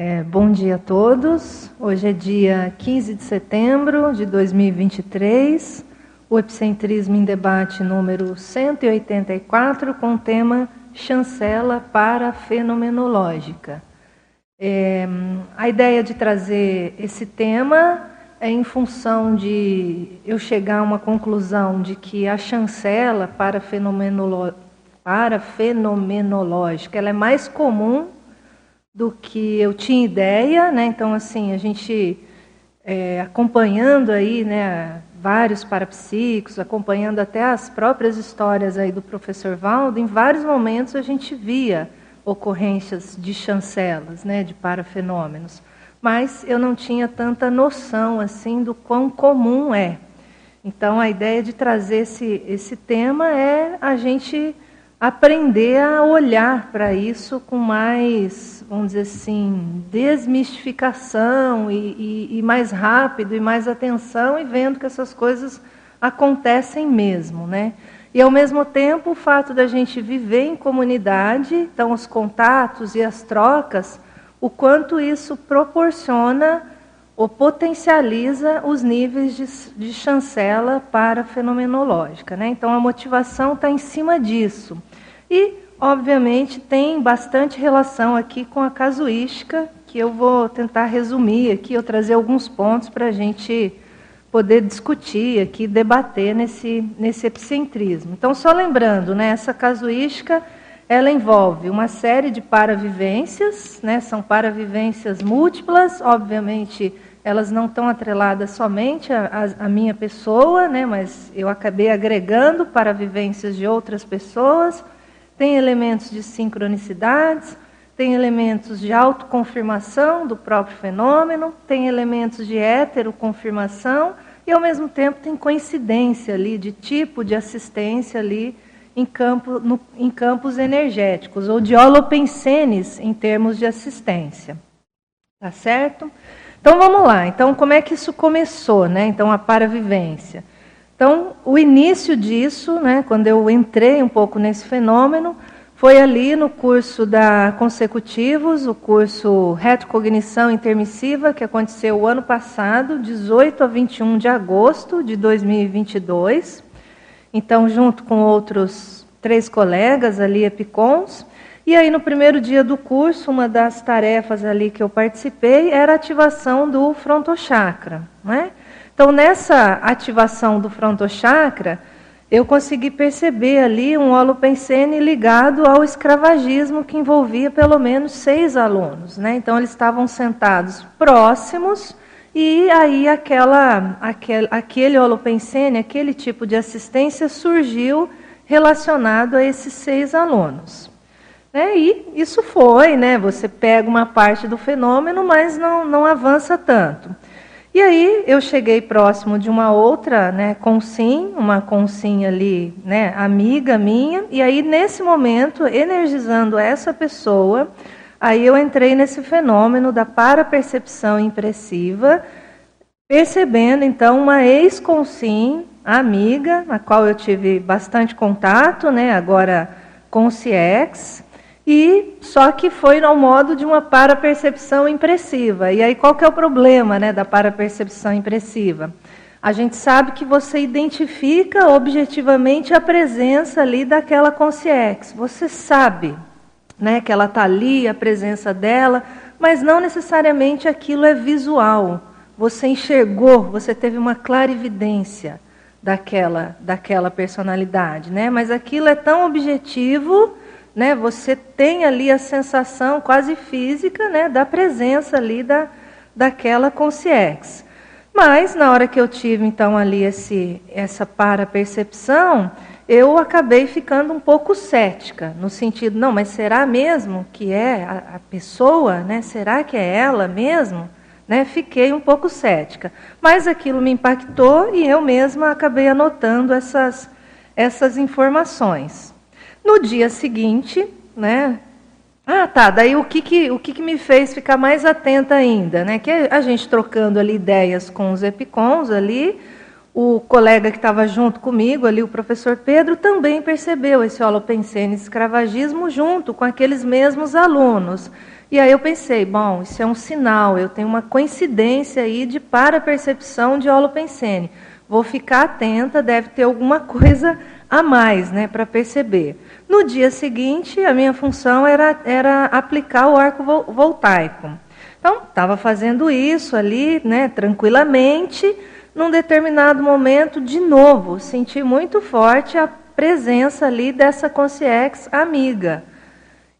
É, bom dia a todos. Hoje é dia 15 de setembro de 2023. O Epicentrismo em Debate número 184, com o tema Chancela para Fenomenológica. É, a ideia de trazer esse tema é em função de eu chegar a uma conclusão de que a chancela para, fenomenolo, para fenomenológica ela é mais comum do que eu tinha ideia, né? Então, assim, a gente é, acompanhando aí, né, vários parapsíquicos, acompanhando até as próprias histórias aí do professor Valdo, em vários momentos a gente via ocorrências de chancelas, né, de parafenômenos. Mas eu não tinha tanta noção assim do quão comum é. Então a ideia de trazer esse, esse tema é a gente aprender a olhar para isso com mais, vamos dizer assim, desmistificação e, e, e, mais rápido e mais atenção e vendo que essas coisas acontecem mesmo, né? E ao mesmo tempo o fato da gente viver em comunidade, então os contatos e as trocas, o quanto isso proporciona ou potencializa os níveis de, de chancela para fenomenológica. Né? Então a motivação está em cima disso. E, obviamente, tem bastante relação aqui com a casuística, que eu vou tentar resumir aqui, eu trazer alguns pontos para a gente poder discutir aqui, debater nesse, nesse epicentrismo. Então, só lembrando, né, essa casuística ela envolve uma série de paravivências, né, são paravivências múltiplas, obviamente elas não estão atreladas somente à minha pessoa, né, mas eu acabei agregando paravivências de outras pessoas, tem elementos de sincronicidades, tem elementos de autoconfirmação do próprio fenômeno, tem elementos de heteroconfirmação e, ao mesmo tempo, tem coincidência ali de tipo de assistência ali em, campo, no, em campos energéticos, ou de holopensenes em termos de assistência. Tá certo? Então vamos lá. Então, como é que isso começou, né? Então, a paravivência. Então, o início disso, né, quando eu entrei um pouco nesse fenômeno, foi ali no curso da Consecutivos, o curso Retrocognição Intermissiva, que aconteceu o ano passado, 18 a 21 de agosto de 2022. Então, junto com outros três colegas ali, epicons. E aí, no primeiro dia do curso, uma das tarefas ali que eu participei era a ativação do frontochakra. Né? Então, nessa ativação do frontochakra, eu consegui perceber ali um holopensene ligado ao escravagismo que envolvia pelo menos seis alunos. Né? Então, eles estavam sentados próximos e aí aquela, aquele, aquele holopensene, aquele tipo de assistência surgiu relacionado a esses seis alunos. Né? E isso foi, né? você pega uma parte do fenômeno, mas não, não avança tanto. E aí eu cheguei próximo de uma outra, né, consim, uma consim ali, né, amiga minha, e aí nesse momento, energizando essa pessoa, aí eu entrei nesse fenômeno da parapercepção impressiva, percebendo então uma ex-consim, amiga, na qual eu tive bastante contato, né, agora com o CIEX, e só que foi ao modo de uma parapercepção impressiva. E aí qual que é o problema, né, da parapercepção impressiva? A gente sabe que você identifica objetivamente a presença ali daquela consciência. Você sabe, né, que ela está ali, a presença dela, mas não necessariamente aquilo é visual. Você enxergou, você teve uma clarividência daquela daquela personalidade, né? Mas aquilo é tão objetivo né, você tem ali a sensação quase física né, da presença ali da, daquela consciência. Mas, na hora que eu tive, então, ali esse, essa para-percepção, eu acabei ficando um pouco cética, no sentido, não, mas será mesmo que é a, a pessoa? Né? Será que é ela mesmo? Né? Fiquei um pouco cética. Mas aquilo me impactou e eu mesma acabei anotando essas, essas informações. No dia seguinte, né? Ah, tá. Daí o que, que, o que, que me fez ficar mais atenta ainda, né? Que a gente trocando ali ideias com os epicons ali, o colega que estava junto comigo ali, o professor Pedro, também percebeu esse holopensene escravagismo junto com aqueles mesmos alunos. E aí eu pensei, bom, isso é um sinal, eu tenho uma coincidência aí de para-percepção de holopensene. Vou ficar atenta, deve ter alguma coisa a mais né, para perceber. No dia seguinte, a minha função era, era aplicar o arco voltaico. Então, estava fazendo isso ali, né, tranquilamente. Num determinado momento, de novo, senti muito forte a presença ali dessa consciência amiga.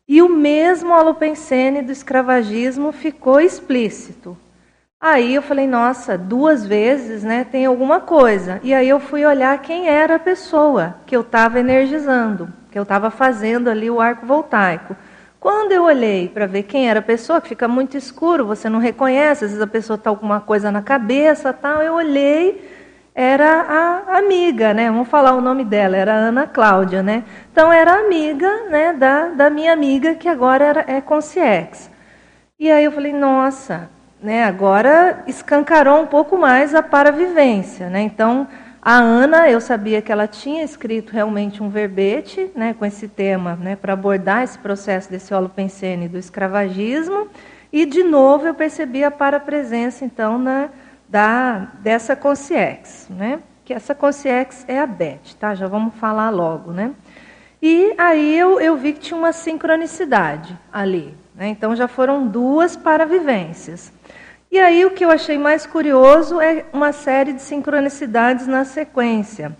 E o mesmo holopensene do escravagismo ficou explícito. Aí eu falei, nossa, duas vezes, né, tem alguma coisa. E aí eu fui olhar quem era a pessoa que eu estava energizando, que eu estava fazendo ali o arco voltaico. Quando eu olhei para ver quem era a pessoa, que fica muito escuro, você não reconhece, às vezes a pessoa está alguma coisa na cabeça, tal. Eu olhei, era a amiga, né? Vamos falar o nome dela, era Ana Cláudia, né? Então era amiga, né, da, da minha amiga que agora era, é consciex. E aí eu falei, nossa, né? Agora escancarou um pouco mais a paravivência, né? Então a Ana, eu sabia que ela tinha escrito realmente um verbete né, com esse tema, né, para abordar esse processo desse holopensene do escravagismo. E, de novo, eu percebi a parapresença, então, na, da, dessa consciex, né? que essa consciex é a Beth, tá? já vamos falar logo. Né? E aí eu, eu vi que tinha uma sincronicidade ali. Né? Então, já foram duas paravivências. E aí o que eu achei mais curioso é uma série de sincronicidades na sequência.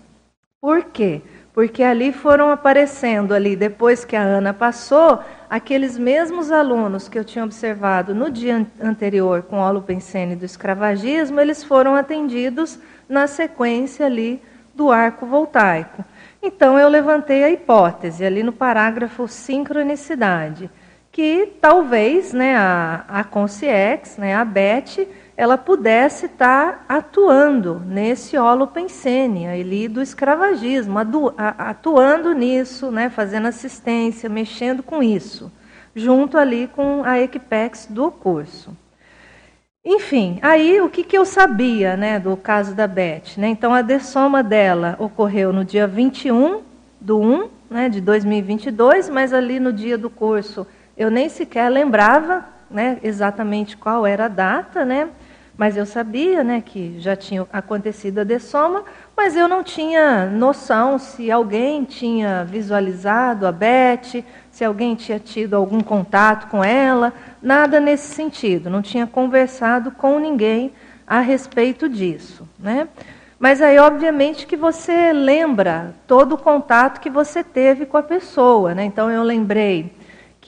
Por quê? Porque ali foram aparecendo ali depois que a Ana passou, aqueles mesmos alunos que eu tinha observado no dia anterior com o holopensene do escravagismo, eles foram atendidos na sequência ali do arco voltaico. Então eu levantei a hipótese ali no parágrafo sincronicidade que talvez né, a, a Conciex, né, a Beth, ela pudesse estar atuando nesse holopensene ali do escravagismo, atuando nisso, né, fazendo assistência, mexendo com isso, junto ali com a Equipex do curso. Enfim, aí o que, que eu sabia né, do caso da Beth? Né? Então, a dessoma dela ocorreu no dia 21 do 1 né, de 2022, mas ali no dia do curso eu nem sequer lembrava né, exatamente qual era a data, né, mas eu sabia né, que já tinha acontecido a dessoma, mas eu não tinha noção se alguém tinha visualizado a Beth, se alguém tinha tido algum contato com ela, nada nesse sentido, não tinha conversado com ninguém a respeito disso. Né? Mas aí, obviamente, que você lembra todo o contato que você teve com a pessoa. Né? Então, eu lembrei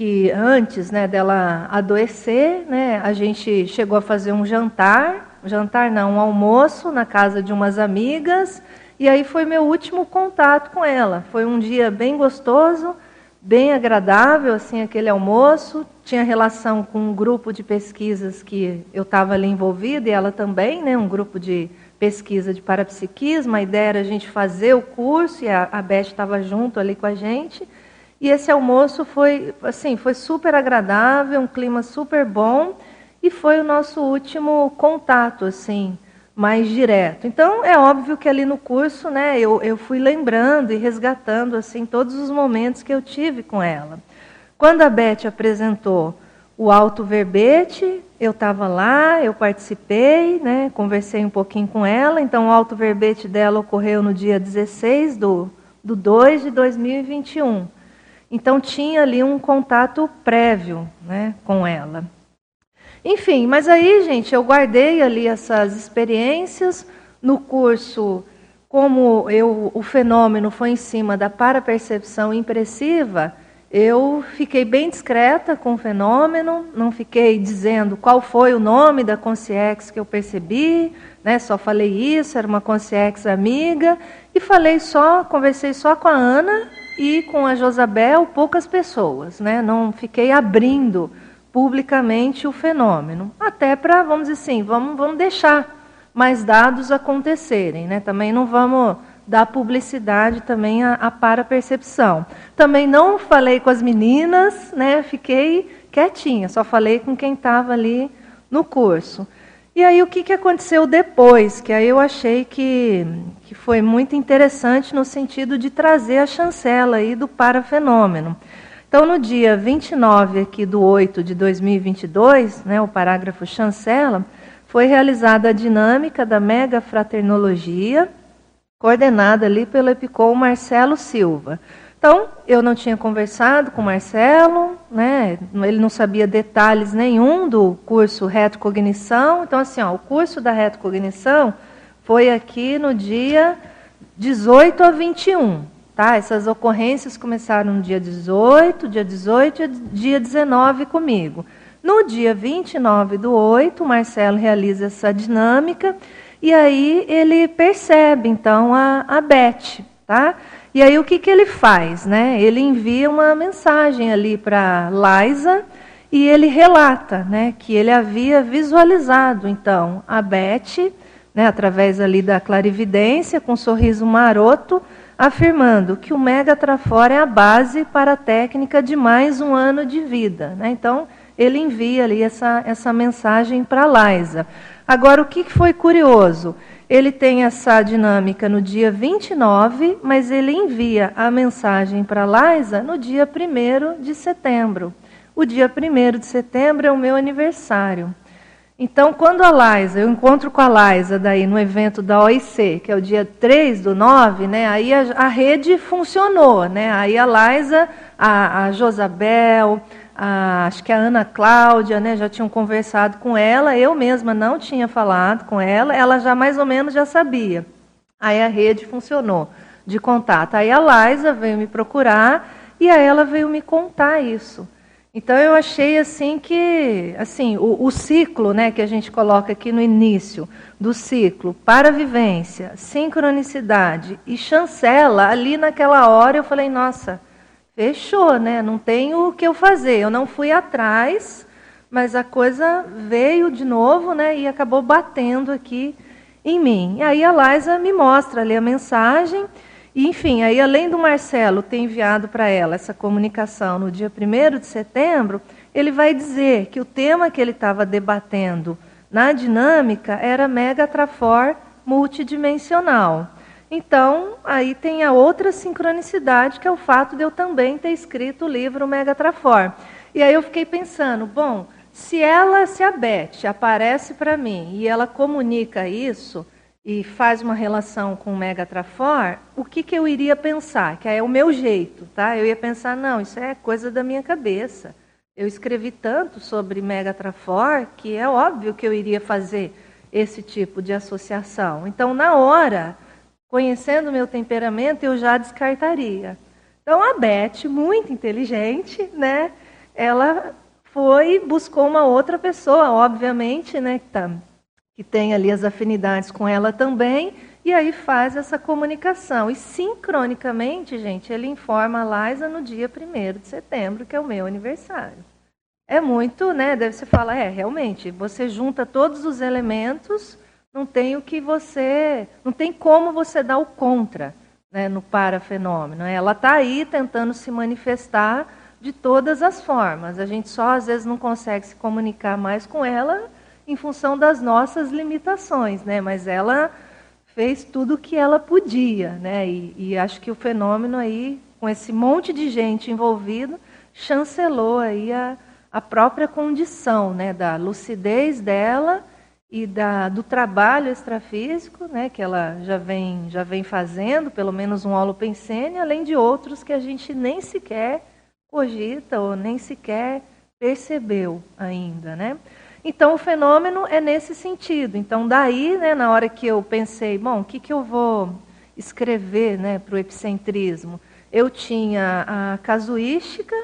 que antes né, dela adoecer, né, a gente chegou a fazer um jantar, jantar não, um almoço na casa de umas amigas, e aí foi meu último contato com ela. Foi um dia bem gostoso, bem agradável, assim, aquele almoço. Tinha relação com um grupo de pesquisas que eu estava ali envolvida, e ela também, né, um grupo de pesquisa de parapsiquismo. A ideia era a gente fazer o curso, e a, a Beth estava junto ali com a gente. E esse almoço foi, assim, foi super agradável, um clima super bom e foi o nosso último contato, assim, mais direto. Então, é óbvio que ali no curso, né, eu, eu fui lembrando e resgatando, assim, todos os momentos que eu tive com ela. Quando a Beth apresentou o alto verbete, eu estava lá, eu participei, né, conversei um pouquinho com ela. Então, o alto verbete dela ocorreu no dia 16 do, do 2 de 2021. Então tinha ali um contato prévio né, com ela. Enfim, mas aí, gente, eu guardei ali essas experiências no curso, como eu, o fenômeno foi em cima da parapercepção impressiva, eu fiquei bem discreta com o fenômeno, não fiquei dizendo qual foi o nome da consciex que eu percebi, né? Só falei isso, era uma consciex amiga e falei só, conversei só com a Ana e com a Josabel poucas pessoas, né? Não fiquei abrindo publicamente o fenômeno, até para, vamos dizer assim, vamos, vamos deixar mais dados acontecerem, né? Também não vamos dar publicidade também à, à para-percepção. Também não falei com as meninas, né? Fiquei quietinha, só falei com quem estava ali no curso. E aí o que, que aconteceu depois? Que aí eu achei que, que foi muito interessante no sentido de trazer a chancela aí do parafenômeno. Então, no dia 29 aqui do 8 de 2022, né, o parágrafo chancela, foi realizada a dinâmica da mega fraternologia, coordenada ali pelo Epicom Marcelo Silva. Então, eu não tinha conversado com o Marcelo, né? ele não sabia detalhes nenhum do curso retrocognição. Então, assim, ó, o curso da retrocognição foi aqui no dia 18 a 21. Tá? Essas ocorrências começaram no dia 18, dia 18 e dia 19 comigo. No dia 29 do 8, o Marcelo realiza essa dinâmica e aí ele percebe, então, a, a Beth. Tá? E aí o que, que ele faz? Né? Ele envia uma mensagem ali para Liza e ele relata né, que ele havia visualizado, então, a Beth, né, através ali da clarividência, com um sorriso maroto, afirmando que o Mega Trafor é a base para a técnica de mais um ano de vida. Né? Então, ele envia ali essa, essa mensagem para Liza. Agora, o que foi curioso? Ele tem essa dinâmica no dia 29, mas ele envia a mensagem para Liza no dia 1 de setembro. O dia 1 de setembro é o meu aniversário. Então, quando a Liza, eu encontro com a Liza daí no evento da OIC, que é o dia 3 do 9, né, aí a, a rede funcionou. Né, aí a Liza, a, a Josabel, a, acho que a Ana Cláudia, né, já tinham conversado com ela, eu mesma não tinha falado com ela, ela já mais ou menos já sabia. Aí a rede funcionou de contato. Aí a Liza veio me procurar e aí ela veio me contar isso. Então eu achei assim que, assim, o, o ciclo, né, que a gente coloca aqui no início do ciclo, para vivência, sincronicidade e chancela, ali naquela hora eu falei, nossa, fechou, né? Não tem o que eu fazer. Eu não fui atrás, mas a coisa veio de novo, né? E acabou batendo aqui em mim. E aí a Liza me mostra ali a mensagem. E, enfim, aí além do Marcelo ter enviado para ela essa comunicação no dia 1 de setembro, ele vai dizer que o tema que ele estava debatendo na dinâmica era mega trafor multidimensional. Então, aí tem a outra sincronicidade, que é o fato de eu também ter escrito o livro Mega Trafor. E aí eu fiquei pensando, bom, se ela, se a Beth aparece para mim e ela comunica isso e faz uma relação com o Mega Trafor, o que, que eu iria pensar? Que é o meu jeito, tá? Eu ia pensar, não, isso é coisa da minha cabeça. Eu escrevi tanto sobre Mega Trafor que é óbvio que eu iria fazer esse tipo de associação. Então, na hora, Conhecendo meu temperamento, eu já descartaria. Então a Beth, muito inteligente, né? Ela foi buscou uma outra pessoa, obviamente, né? Que, tá, que tem ali as afinidades com ela também, e aí faz essa comunicação. E sincronicamente, gente, ele informa a Liza no dia 1 de setembro, que é o meu aniversário. É muito, né? Deve se falar, é, realmente, você junta todos os elementos não tem o que você, não tem como você dar o contra né, no parafenômeno. Ela está aí tentando se manifestar de todas as formas. A gente só às vezes não consegue se comunicar mais com ela em função das nossas limitações, né? Mas ela fez tudo o que ela podia, né? E, e acho que o fenômeno aí, com esse monte de gente envolvido, chancelou aí a, a própria condição, né? Da lucidez dela e da, do trabalho extrafísico, né, que ela já vem, já vem fazendo, pelo menos um holopensene, além de outros que a gente nem sequer cogita ou nem sequer percebeu ainda. Né? Então, o fenômeno é nesse sentido. Então, daí, né, na hora que eu pensei, bom, o que, que eu vou escrever né, para o epicentrismo? Eu tinha a casuística,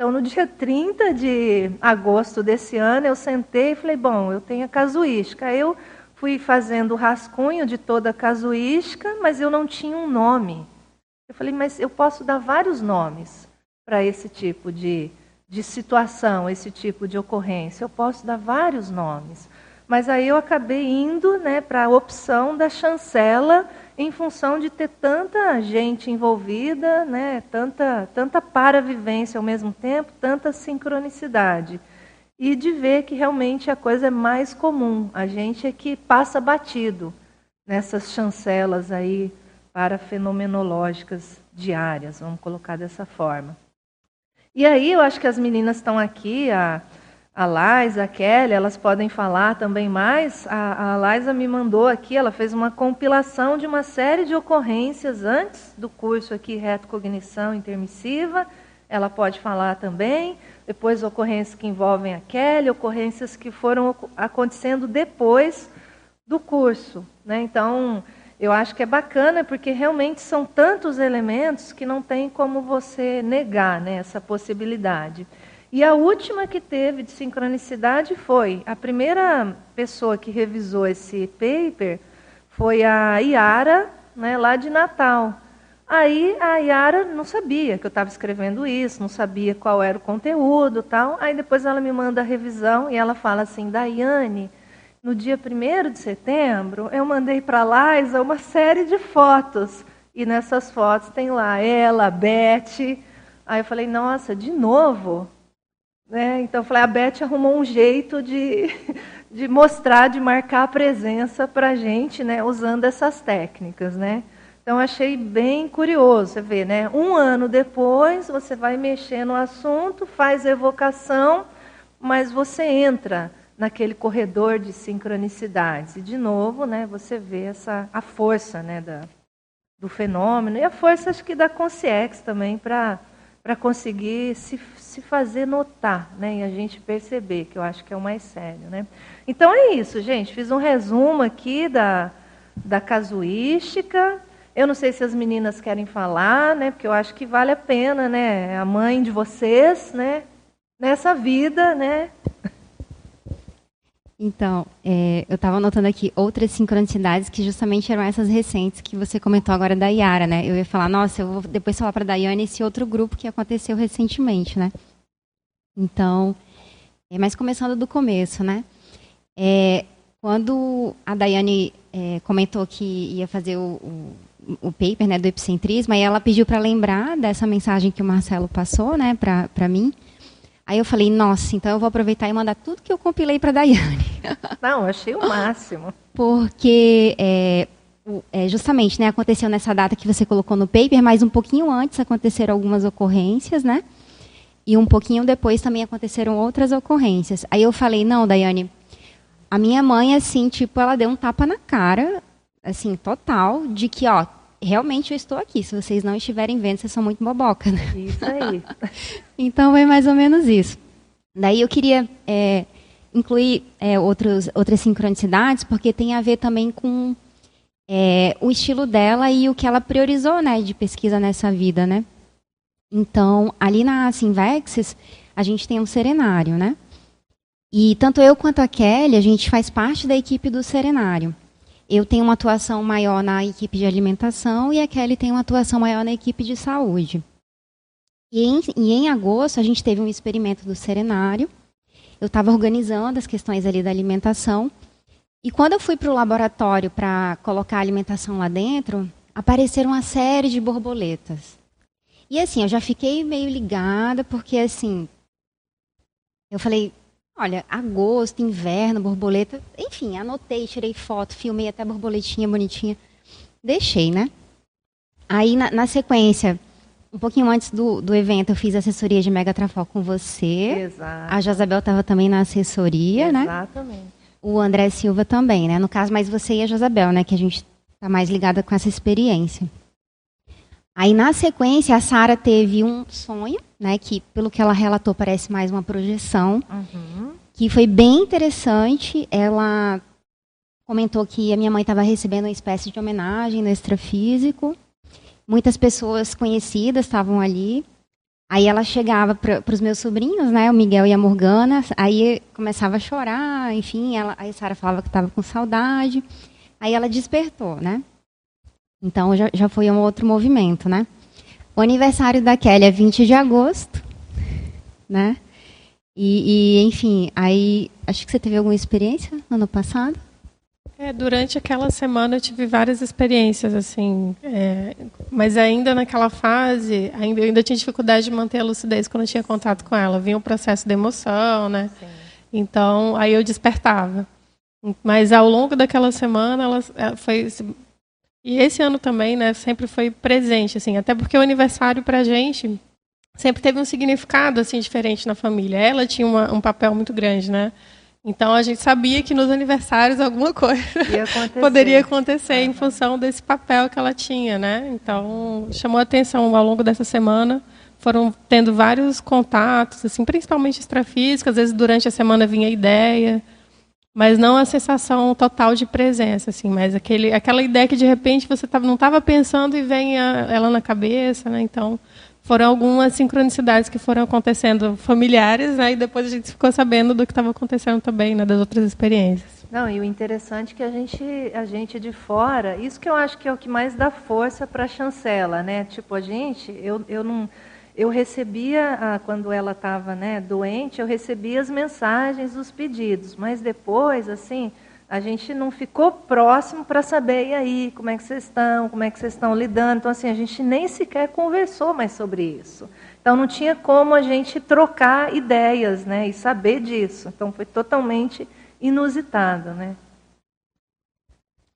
então, no dia 30 de agosto desse ano, eu sentei e falei: bom, eu tenho a casuística. Eu fui fazendo o rascunho de toda a casuística, mas eu não tinha um nome. Eu falei: mas eu posso dar vários nomes para esse tipo de, de situação, esse tipo de ocorrência. Eu posso dar vários nomes. Mas aí eu acabei indo né, para a opção da chancela em função de ter tanta gente envolvida, né, tanta, tanta paravivência ao mesmo tempo, tanta sincronicidade. e de ver que realmente a coisa é mais comum. A gente é que passa batido nessas chancelas aí para fenomenológicas diárias, vamos colocar dessa forma. E aí eu acho que as meninas estão aqui, a, a Laisa, a Kelly, elas podem falar também mais. A, a Laisa me mandou aqui, ela fez uma compilação de uma série de ocorrências antes do curso aqui Retocognição Intermissiva. Ela pode falar também. Depois ocorrências que envolvem a Kelly, ocorrências que foram acontecendo depois do curso. Né? Então, eu acho que é bacana porque realmente são tantos elementos que não tem como você negar né, essa possibilidade. E a última que teve de sincronicidade foi a primeira pessoa que revisou esse paper foi a Yara, né, lá de Natal. Aí a Yara não sabia que eu estava escrevendo isso, não sabia qual era o conteúdo, tal. Aí depois ela me manda a revisão e ela fala assim: "Daiane, no dia 1 de setembro, eu mandei para a Liza uma série de fotos. E nessas fotos tem lá ela, a Beth. Aí eu falei, nossa, de novo? Né? Então falei, a Beth arrumou um jeito de, de mostrar, de marcar a presença para a gente, né, usando essas técnicas. Né? Então achei bem curioso, você vê, né? Um ano depois, você vai mexer no assunto, faz evocação, mas você entra naquele corredor de sincronicidades. E, de novo, né, você vê essa, a força né, da, do fenômeno e a força, acho que, da consciência também para conseguir se, se fazer notar né, e a gente perceber, que eu acho que é o mais sério. Né? Então, é isso, gente. Fiz um resumo aqui da, da casuística. Eu não sei se as meninas querem falar, né, porque eu acho que vale a pena, né, a mãe de vocês, né, nessa vida, né, então, é, eu estava anotando aqui outras sincronicidades que justamente eram essas recentes que você comentou agora da Yara, né? Eu ia falar, nossa, eu vou depois falar para a Daiane esse outro grupo que aconteceu recentemente, né? Então, é, mas começando do começo, né? É, quando a Daiane é, comentou que ia fazer o, o, o, paper né, do epicentrismo, aí ela pediu para lembrar dessa mensagem que o Marcelo passou, né, para mim. Aí eu falei, nossa, então eu vou aproveitar e mandar tudo que eu compilei para a Daiane. Não, achei o máximo. Porque é, é, justamente né, aconteceu nessa data que você colocou no paper, mas um pouquinho antes aconteceram algumas ocorrências, né? E um pouquinho depois também aconteceram outras ocorrências. Aí eu falei, não, Daiane, a minha mãe, assim, tipo, ela deu um tapa na cara, assim, total, de que, ó, realmente eu estou aqui. Se vocês não estiverem vendo, vocês são muito boboca, né? Isso aí. então é mais ou menos isso. Daí eu queria é, incluir é, outros, outras sincronicidades, porque tem a ver também com é, o estilo dela e o que ela priorizou né, de pesquisa nessa vida, né? Então, ali na Sinvexis, a gente tem um serenário, né? E tanto eu quanto a Kelly, a gente faz parte da equipe do serenário eu tenho uma atuação maior na equipe de alimentação e a Kelly tem uma atuação maior na equipe de saúde. E em, e em agosto a gente teve um experimento do serenário. Eu estava organizando as questões ali da alimentação. E quando eu fui para o laboratório para colocar a alimentação lá dentro, apareceram uma série de borboletas. E assim, eu já fiquei meio ligada, porque assim, eu falei, Olha, agosto, inverno, borboleta, enfim, anotei, tirei foto, filmei até borboletinha bonitinha. Deixei, né? Aí, na, na sequência, um pouquinho antes do, do evento, eu fiz assessoria de Mega Trafal com você. Exato. A Josabel estava também na assessoria, Exatamente. né? Exatamente. O André Silva também, né? No caso, mais você e a Josabel, né? Que a gente está mais ligada com essa experiência. Aí, na sequência, a Sara teve um sonho, né? Que, pelo que ela relatou, parece mais uma projeção. Uhum. Que foi bem interessante. Ela comentou que a minha mãe estava recebendo uma espécie de homenagem no extrafísico. Muitas pessoas conhecidas estavam ali. Aí ela chegava para os meus sobrinhos, né, o Miguel e a Morgana, aí começava a chorar, enfim, ela, aí a Sara falava que estava com saudade. Aí ela despertou, né? Então já, já foi um outro movimento, né? O aniversário da Kelly é 20 de agosto, né? E, e, enfim, aí acho que você teve alguma experiência no ano passado? É, durante aquela semana eu tive várias experiências, assim, é, mas ainda naquela fase, ainda, eu ainda tinha dificuldade de manter a lucidez quando eu tinha contato com ela. Vinha o processo de emoção, né? Sim. Então, aí eu despertava. Mas ao longo daquela semana, ela, ela foi e esse ano também, né, sempre foi presente, assim, até porque o aniversário para a gente sempre teve um significado assim diferente na família. Ela tinha uma, um papel muito grande, né? Então a gente sabia que nos aniversários alguma coisa acontecer. poderia acontecer em função desse papel que ela tinha, né? Então chamou atenção ao longo dessa semana. Foram tendo vários contatos, assim, principalmente extrafísicos. Às vezes durante a semana vinha ideia, mas não a sensação total de presença, assim, mas aquele, aquela ideia que de repente você tava, não estava pensando e vem a, ela na cabeça, né? Então foram algumas sincronicidades que foram acontecendo familiares, né? E depois a gente ficou sabendo do que estava acontecendo também, né? Das outras experiências. Não, e o interessante é que a gente, a gente de fora, isso que eu acho que é o que mais dá força para a chancela, né? Tipo, a gente, eu, eu não eu recebia, ah, quando ela estava né, doente, eu recebia as mensagens, os pedidos, mas depois, assim, a gente não ficou próximo para saber, e aí, como é que vocês estão, como é que vocês estão lidando. Então, assim, a gente nem sequer conversou mais sobre isso. Então, não tinha como a gente trocar ideias né, e saber disso. Então, foi totalmente inusitado, né?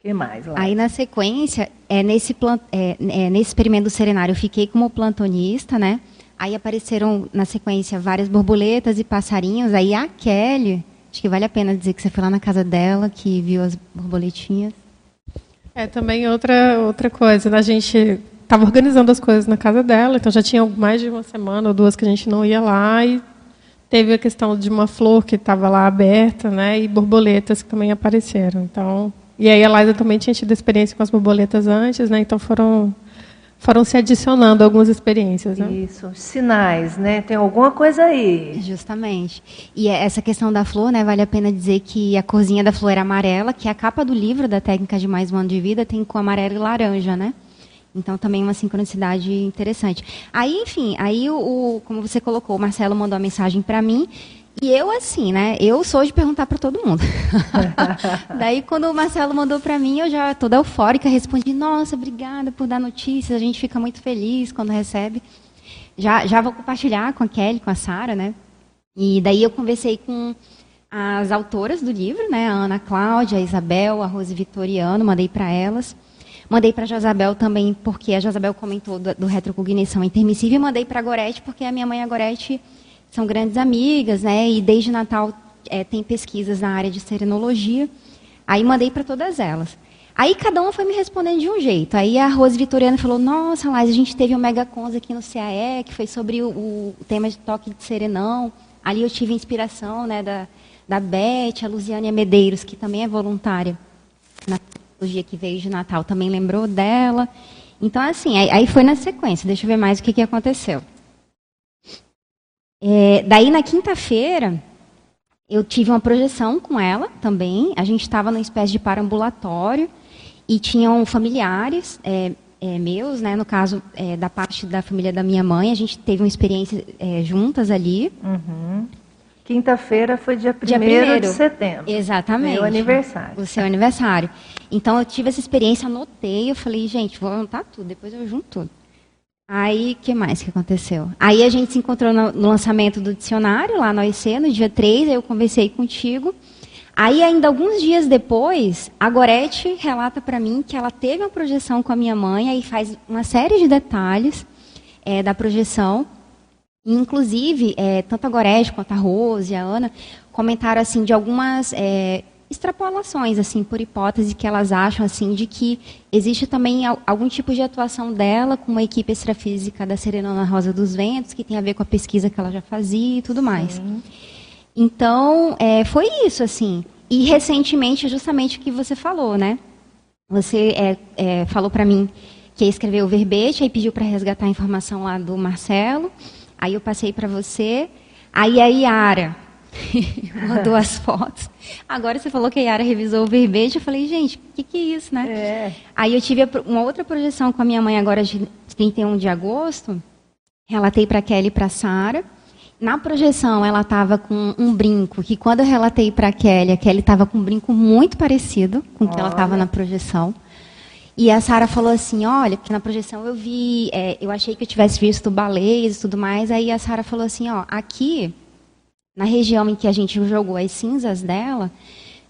Que mais? Lá? Aí na sequência, é, nesse, plant, é, é, nesse experimento do serenário, eu fiquei como plantonista, né? Aí apareceram na sequência várias borboletas e passarinhos. Aí a Kelly, acho que vale a pena dizer que você foi lá na casa dela, que viu as borboletinhas. É também outra outra coisa. Né? A gente estava organizando as coisas na casa dela, então já tinha mais de uma semana ou duas que a gente não ia lá e teve a questão de uma flor que estava lá aberta, né? E borboletas que também apareceram. Então, e aí a Liza também tinha tido experiência com as borboletas antes, né? Então foram foram se adicionando algumas experiências. Né? Isso, sinais, né? Tem alguma coisa aí. Justamente. E é essa questão da flor, né? Vale a pena dizer que a corzinha da flor era amarela, que a capa do livro da técnica de mais um ano de vida tem com amarelo e laranja, né? Então também uma sincronicidade interessante. Aí, enfim, aí o, o como você colocou, o Marcelo mandou uma mensagem para mim e eu, assim, né? Eu sou de perguntar para todo mundo. Daí, quando o Marcelo mandou para mim, eu já toda eufórica respondi: Nossa, obrigada por dar notícias. A gente fica muito feliz quando recebe. Já, já vou compartilhar com a Kelly, com a Sara, né? E daí eu conversei com as autoras do livro, né? A Ana Cláudia, a Isabel, a Rose Vitoriano, mandei para elas. Mandei para a Josabel também, porque a Josabel comentou do, do retrocognição intermissiva, e mandei para a Gorete, porque a minha mãe, a Gorete, são grandes amigas, né? E desde Natal é, tem pesquisas na área de serenologia. Aí mandei para todas elas. Aí cada uma foi me respondendo de um jeito. Aí a Rose Vitoriana falou: Nossa, Laís, a gente teve um Megacons aqui no CAE, que foi sobre o, o, tema de toque de serenão. Ali eu tive inspiração né, da, da Beth, a Luziane Medeiros, que também é voluntária na teologia que veio de Natal, também lembrou dela. Então, assim, aí, aí foi na sequência. Deixa eu ver mais o que, que aconteceu. É, daí, na quinta-feira, eu tive uma projeção com ela também. A gente estava numa espécie de parambulatório e tinham familiares é, é, meus, né, no caso é, da parte da família da minha mãe. A gente teve uma experiência é, juntas ali. Uhum. Quinta-feira foi dia 1 de setembro. Exatamente. Meu aniversário. O seu aniversário. Então, eu tive essa experiência, anotei, eu falei, gente, vou anotar tudo, depois eu junto tudo. Aí, que mais que aconteceu? Aí a gente se encontrou no, no, lançamento do dicionário, lá no OIC, no dia 3, aí eu conversei contigo. Aí, ainda alguns dias depois, a Gorete relata para mim que ela teve uma projeção com a minha mãe, aí faz uma série de detalhes é, da projeção. Inclusive, é, tanto a Gorete quanto a Rose e a Ana comentaram assim de algumas é, extrapolações, assim, por hipótese que elas acham, assim, de que existe também algum tipo de atuação dela com uma equipe extrafísica da Serenona Rosa dos Ventos, que tem a ver com a pesquisa que ela já fazia e tudo mais. Sim. Então, é, foi isso, assim. E recentemente, justamente o que você falou, né? Você é, é, falou para mim que ia escrever o verbete, aí pediu para resgatar a informação lá do Marcelo. Aí eu passei para você. Aí a Yara mandou as fotos. Agora você falou que a Yara revisou o verbete. Eu falei, gente, o que, que é isso, né? É. Aí eu tive uma outra projeção com a minha mãe agora de 31 de agosto. Relatei para a Kelly e para a Sara. Na projeção, ela estava com um brinco, que quando eu relatei para a Kelly, a Kelly estava com um brinco muito parecido com o que ela estava na projeção. E a Sara falou assim, olha, porque na projeção eu vi, é, eu achei que eu tivesse visto baleias e tudo mais. Aí a Sara falou assim, ó, aqui na região em que a gente jogou as cinzas dela,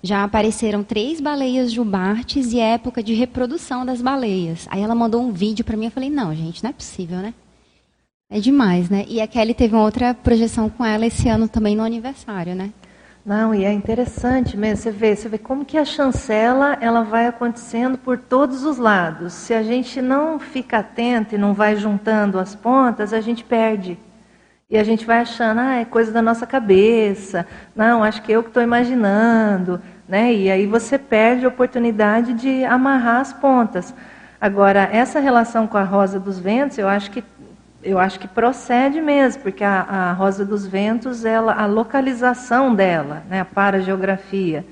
já apareceram três baleias jubartes e é época de reprodução das baleias. Aí ela mandou um vídeo para mim, eu falei, não, gente, não é possível, né? É demais, né? E a Kelly teve uma outra projeção com ela esse ano também no aniversário, né? Não, e é interessante mesmo, você vê, você vê como que a chancela ela vai acontecendo por todos os lados. Se a gente não fica atento e não vai juntando as pontas, a gente perde. E a gente vai achando, ah, é coisa da nossa cabeça. Não, acho que eu que estou imaginando. Né? E aí você perde a oportunidade de amarrar as pontas. Agora, essa relação com a Rosa dos Ventos, eu acho que eu acho que procede mesmo, porque a, a Rosa dos Ventos, ela, a localização dela, né, a parageografia,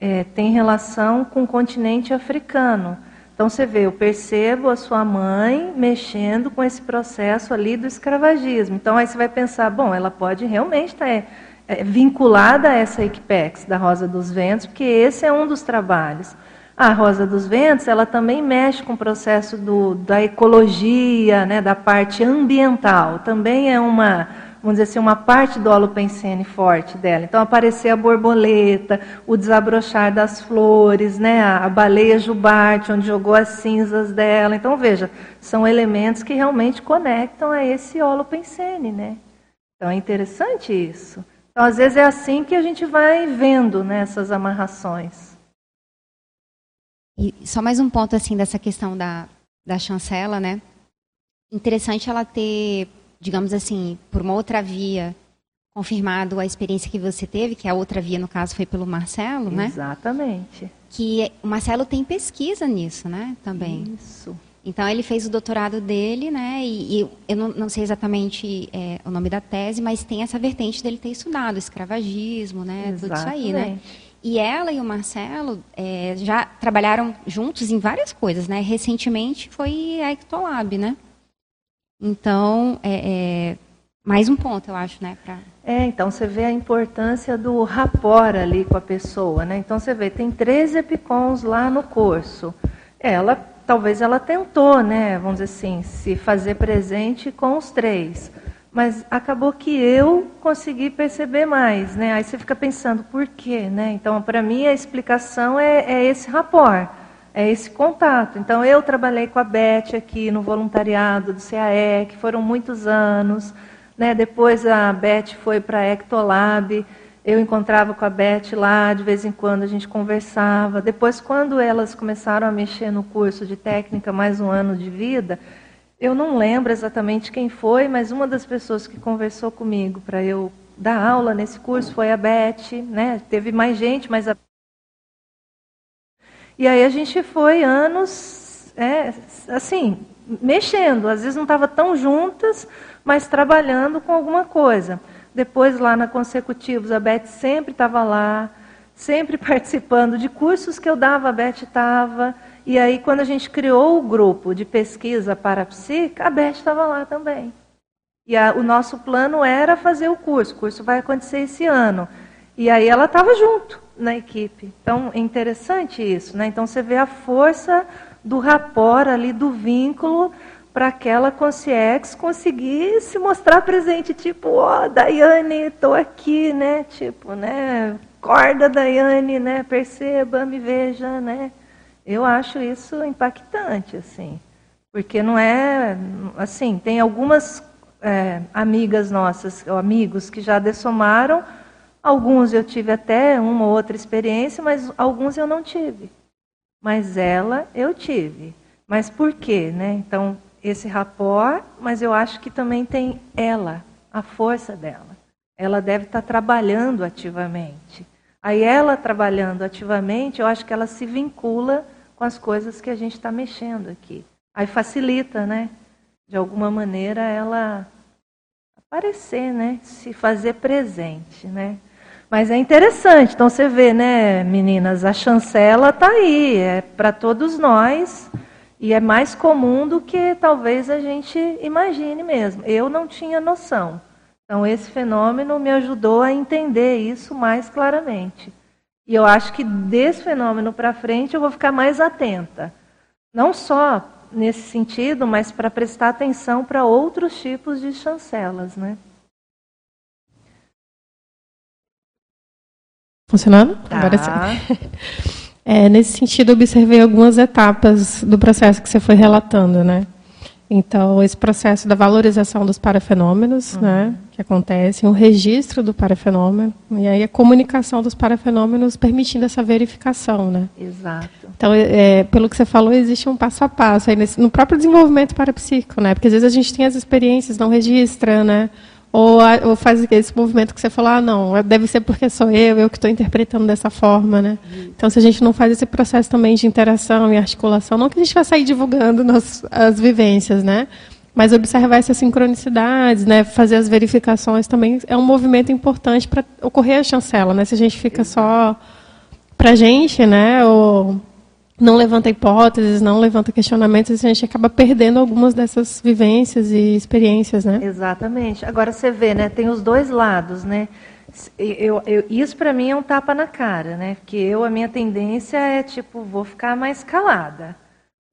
é, tem relação com o continente africano. Então você vê, eu percebo a sua mãe mexendo com esse processo ali do escravagismo. Então aí você vai pensar, bom, ela pode realmente estar é, é, vinculada a essa Equipex da Rosa dos Ventos, porque esse é um dos trabalhos. A Rosa dos Ventos, ela também mexe com o processo do, da ecologia, né, da parte ambiental. Também é uma, vamos dizer assim, uma parte do holopensene forte dela. Então, aparecer a borboleta, o desabrochar das flores, né, a, baleia jubarte, onde jogou as cinzas dela. Então, veja, são elementos que realmente conectam a esse holopensene, né? Então, é interessante isso. Então, às vezes é assim que a gente vai vendo né, essas amarrações. E só mais um ponto assim dessa questão da, da chancela, né? Interessante ela ter, digamos assim, por uma outra via, confirmado a experiência que você teve, que a outra via, no caso, foi pelo Marcelo, né? Exatamente. Que o Marcelo tem pesquisa nisso, né? Também. Isso. Então ele fez o doutorado dele, né? E, e eu não, não, sei exatamente é, o nome da tese, mas tem essa vertente dele ter estudado escravagismo, né? Exatamente. Tudo isso aí, né? E ela e o Marcelo é, já trabalharam juntos em várias coisas, né? Recentemente foi a Ectolab, né? Então, é, é, mais um ponto, eu acho, né? Pra... É, então você vê a importância do rapport ali com a pessoa, né? Então você vê, tem três epicons lá no curso. Ela, talvez ela tentou, né? Vamos dizer assim, se fazer presente com os três mas acabou que eu consegui perceber mais, né? Aí você fica pensando, por quê, né? Então, para mim, a explicação é, é, esse rapport, é esse contato. Então, eu trabalhei com a Beth aqui no voluntariado do CAE, que foram muitos anos, né? Depois a Beth foi para a Ectolab, eu encontrava com a Beth lá, de vez em quando a gente conversava. Depois, quando elas começaram a mexer no curso de técnica mais um ano de vida, eu não lembro exatamente quem foi, mas uma das pessoas que conversou comigo para eu dar aula nesse curso foi a Beth, né? Teve mais gente, mas a... E aí a gente foi anos, é, assim, mexendo. Às vezes não estava tão juntas, mas trabalhando com alguma coisa. Depois lá na Consecutivos, a Beth sempre estava lá, sempre participando de cursos que eu dava, a Beth estava. E aí, quando a gente criou o grupo de pesquisa para a psica, a Beth estava lá também. E a, o nosso plano era fazer o curso. O curso vai acontecer esse ano. E aí ela estava junto na equipe. Então, é interessante isso. Né? Então, você vê a força do rapor ali, do vínculo, para aquela consciência conseguir se mostrar presente. Tipo, ó, oh, Daiane, estou aqui, né? Tipo, né? Corda, Daiane, né? Perceba, me veja, né? Eu acho isso impactante, assim, porque não é assim. Tem algumas é, amigas nossas, ou amigos que já dessomaram. Alguns eu tive até uma ou outra experiência, mas alguns eu não tive. Mas ela eu tive. Mas por quê, né? Então esse rapport, mas eu acho que também tem ela, a força dela. Ela deve estar trabalhando ativamente. Aí ela trabalhando ativamente, eu acho que ela se vincula com as coisas que a gente está mexendo aqui. Aí facilita, né? De alguma maneira ela aparecer, né? Se fazer presente, né? Mas é interessante. Então você vê, né, meninas, a chancela está aí, é para todos nós e é mais comum do que talvez a gente imagine mesmo. Eu não tinha noção. Então esse fenômeno me ajudou a entender isso mais claramente. E eu acho que desse fenômeno para frente eu vou ficar mais atenta. Não só nesse sentido, mas para prestar atenção para outros tipos de chancelas, né? Funcionando? Tá. Agora sim. É, nesse sentido, observei algumas etapas do processo que você foi relatando, né? Então, esse processo da valorização dos parafenômenos, uhum. né, que acontece, o registro do parafenômeno, e aí a comunicação dos parafenômenos permitindo essa verificação, né? Exato. Então, é, pelo que você falou, existe um passo a passo aí nesse, no próprio desenvolvimento parapsíquico, né? Porque às vezes a gente tem as experiências, não registra, né? Ou, ou, faz esse movimento que você falou, ah, não, deve ser porque sou eu, eu que estou interpretando dessa forma, né? Então, se a gente não faz esse processo também de interação e articulação, não que a gente vai sair divulgando nas, as vivências, né? Mas observar essas sincronicidades, né? Fazer as verificações também é um movimento importante para ocorrer a chancela, né? Se a gente fica só para a gente, né? Ou não levanta hipóteses, não levanta questionamentos, a gente acaba perdendo algumas dessas vivências e experiências, né? Exatamente. Agora você vê, né? Tem os dois lados, né? Eu, eu, isso para mim é um tapa na cara, né? Porque eu a minha tendência é tipo vou ficar mais calada.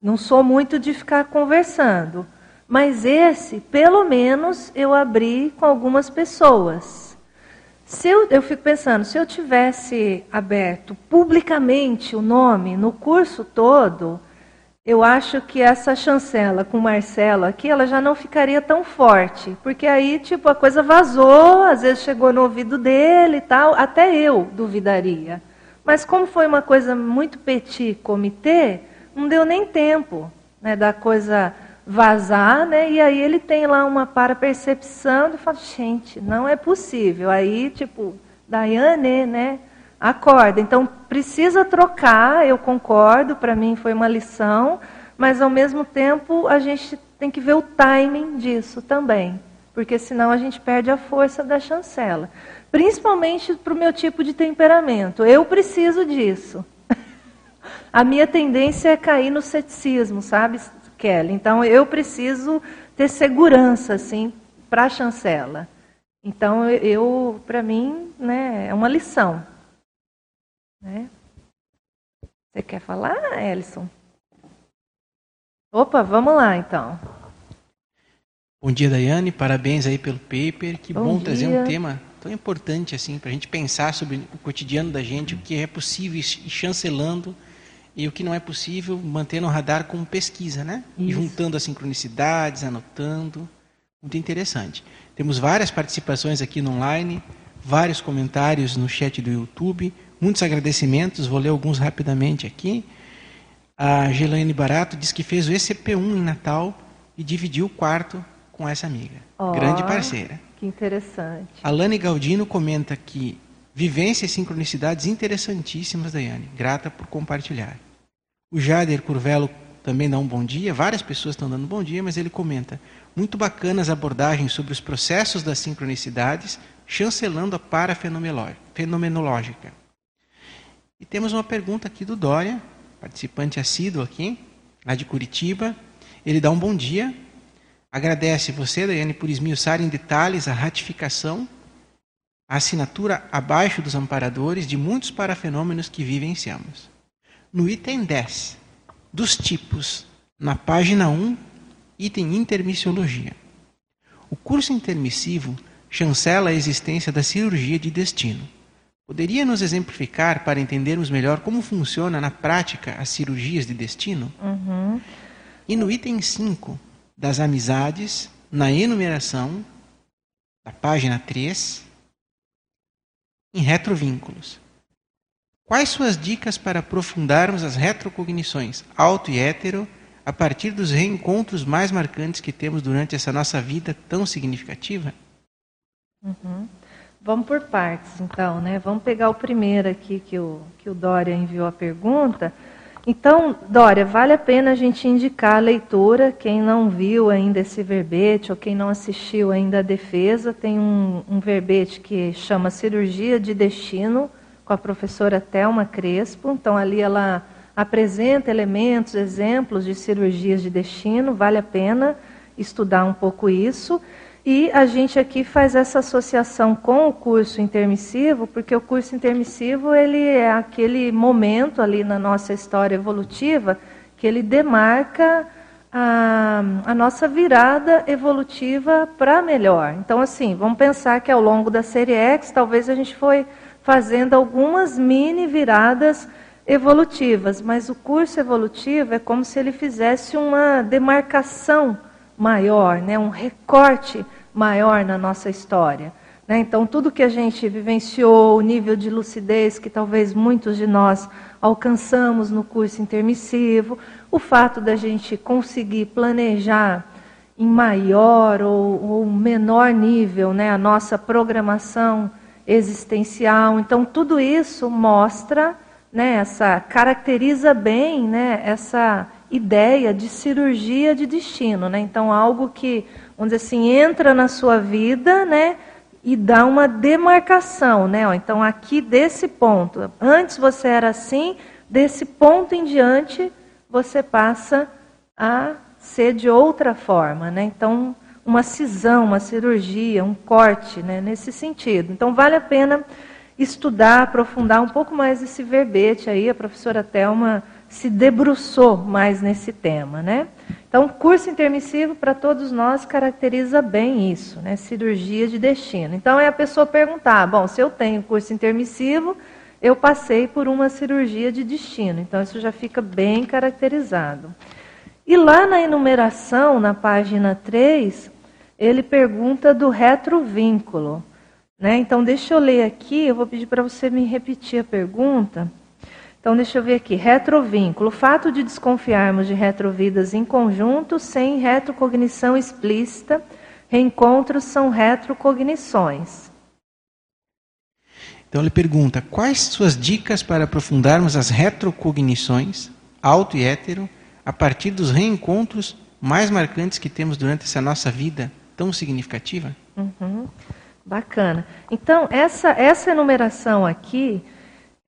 Não sou muito de ficar conversando, mas esse, pelo menos, eu abri com algumas pessoas. Se eu, eu fico pensando, se eu tivesse aberto publicamente o nome no curso todo, eu acho que essa chancela com Marcelo aqui, ela já não ficaria tão forte. Porque aí, tipo, a coisa vazou, às vezes chegou no ouvido dele e tal, até eu duvidaria. Mas como foi uma coisa muito petit comitê, não deu nem tempo né, da coisa vazar, né? E aí ele tem lá uma para-percepção e fala, gente, não é possível. Aí, tipo, Daiane, né? Acorda. Então, precisa trocar, eu concordo, para mim foi uma lição, mas ao mesmo tempo a gente tem que ver o timing disso também, porque senão a gente perde a força da chancela. Principalmente para o meu tipo de temperamento. Eu preciso disso. A minha tendência é cair no ceticismo, sabe? Kelly. Então eu preciso ter segurança assim para a chancela. Então eu, para mim, né, é uma lição. Né? Você quer falar, Ellison? Opa, vamos lá então. Bom dia, Daiane. Parabéns aí pelo paper. Que bom, bom trazer um tema tão importante assim para a gente pensar sobre o cotidiano da gente, o que é possível ir chancelando e o que não é possível, manter no radar com pesquisa, né? E juntando as sincronicidades, anotando. Muito interessante. Temos várias participações aqui no online, vários comentários no chat do YouTube, muitos agradecimentos, vou ler alguns rapidamente aqui. A Gelaine Barato diz que fez o ECP1 em Natal e dividiu o quarto com essa amiga. Oh, Grande parceira. Que interessante. A Lani Galdino comenta que vivências e sincronicidades interessantíssimas, Daiane. Grata por compartilhar. O Jader Curvelo também dá um bom dia. Várias pessoas estão dando um bom dia, mas ele comenta: muito bacanas abordagens sobre os processos das sincronicidades, chancelando a parafenomenológica. E temos uma pergunta aqui do Dória, participante assíduo aqui, lá de Curitiba. Ele dá um bom dia. Agradece você, Daiane, por esmiuçar em detalhes a ratificação, a assinatura abaixo dos amparadores de muitos parafenômenos que vivenciamos no item 10 dos tipos, na página 1, item intermissiologia. O curso intermissivo chancela a existência da cirurgia de destino. Poderia nos exemplificar para entendermos melhor como funciona na prática as cirurgias de destino? Uhum. E no item 5 das amizades, na enumeração, da página 3, em retrovínculos. Quais suas dicas para aprofundarmos as retrocognições, auto e hétero, a partir dos reencontros mais marcantes que temos durante essa nossa vida tão significativa? Uhum. Vamos por partes, então, né? Vamos pegar o primeiro aqui que o, que o Dória enviou a pergunta. Então, Dória, vale a pena a gente indicar a leitura. Quem não viu ainda esse verbete ou quem não assistiu ainda a defesa, tem um, um verbete que chama Cirurgia de Destino com a professora Thelma Crespo. Então, ali ela apresenta elementos, exemplos de cirurgias de destino, vale a pena estudar um pouco isso. E a gente aqui faz essa associação com o curso intermissivo, porque o curso intermissivo ele é aquele momento ali na nossa história evolutiva que ele demarca a, a nossa virada evolutiva para melhor. Então, assim, vamos pensar que ao longo da série X, talvez a gente foi fazendo algumas mini viradas evolutivas, mas o curso evolutivo é como se ele fizesse uma demarcação maior, né, um recorte maior na nossa história. Né? Então, tudo que a gente vivenciou, o nível de lucidez que talvez muitos de nós alcançamos no curso intermissivo, o fato da gente conseguir planejar em maior ou, ou menor nível né, a nossa programação existencial. Então, tudo isso mostra, né, essa, caracteriza bem né, essa ideia de cirurgia de destino. Né? Então, algo que, vamos dizer assim, entra na sua vida né, e dá uma demarcação. Né? Então, aqui desse ponto, antes você era assim, desse ponto em diante você passa a ser de outra forma. Né? Então, uma cisão, uma cirurgia, um corte, né? nesse sentido. Então, vale a pena estudar, aprofundar um pouco mais esse verbete aí. A professora Thelma se debruçou mais nesse tema. Né? Então, curso intermissivo para todos nós caracteriza bem isso, né? cirurgia de destino. Então, é a pessoa perguntar: bom, se eu tenho curso intermissivo eu passei por uma cirurgia de destino. Então, isso já fica bem caracterizado. E lá na enumeração, na página 3, ele pergunta do retrovínculo. Né? Então, deixa eu ler aqui, eu vou pedir para você me repetir a pergunta. Então, deixa eu ver aqui. Retrovínculo. O fato de desconfiarmos de retrovidas em conjunto, sem retrocognição explícita, reencontros são retrocognições. Então ele pergunta: quais suas dicas para aprofundarmos as retrocognições, auto e hétero, a partir dos reencontros mais marcantes que temos durante essa nossa vida tão significativa? Uhum. Bacana. Então, essa, essa enumeração aqui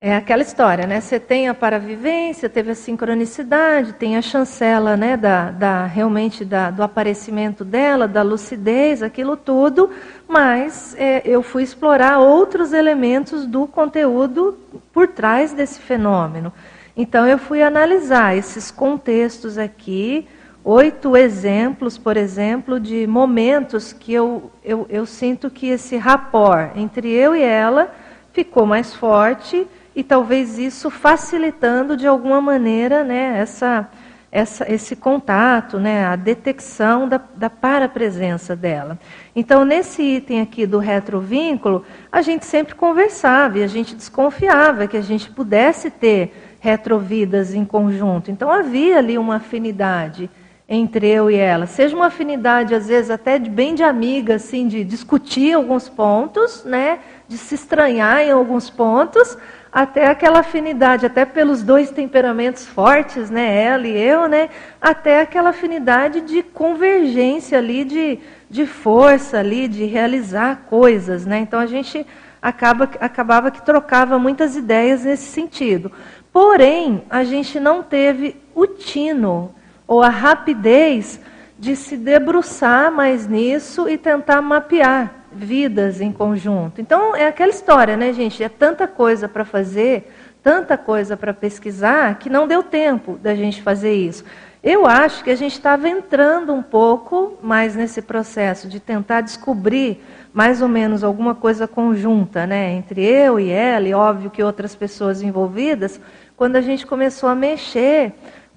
é aquela história, né? Você tem a paravivência, teve a sincronicidade, tem a chancela, né? Da, da realmente da, do aparecimento dela, da lucidez, aquilo tudo. Mas é, eu fui explorar outros elementos do conteúdo por trás desse fenômeno. Então eu fui analisar esses contextos aqui, oito exemplos, por exemplo, de momentos que eu, eu, eu sinto que esse rapport entre eu e ela ficou mais forte e talvez isso facilitando de alguma maneira né, essa, essa, esse contato, né, a detecção da, da parapresença dela. Então, nesse item aqui do retrovínculo, a gente sempre conversava e a gente desconfiava que a gente pudesse ter retrovidas em conjunto. Então, havia ali uma afinidade entre eu e ela. Seja uma afinidade, às vezes, até de, bem de amiga, assim, de discutir alguns pontos, né, de se estranhar em alguns pontos, até aquela afinidade, até pelos dois temperamentos fortes, né, ela e eu, né, até aquela afinidade de convergência ali, de, de força ali, de realizar coisas, né. Então a gente acaba, acabava que trocava muitas ideias nesse sentido. Porém, a gente não teve o tino ou a rapidez de se debruçar mais nisso e tentar mapear vidas em conjunto. Então, é aquela história, né, gente? É tanta coisa para fazer, tanta coisa para pesquisar, que não deu tempo da gente fazer isso. Eu acho que a gente estava entrando um pouco mais nesse processo de tentar descobrir mais ou menos alguma coisa conjunta, né, entre eu e ela, e óbvio que outras pessoas envolvidas, quando a gente começou a mexer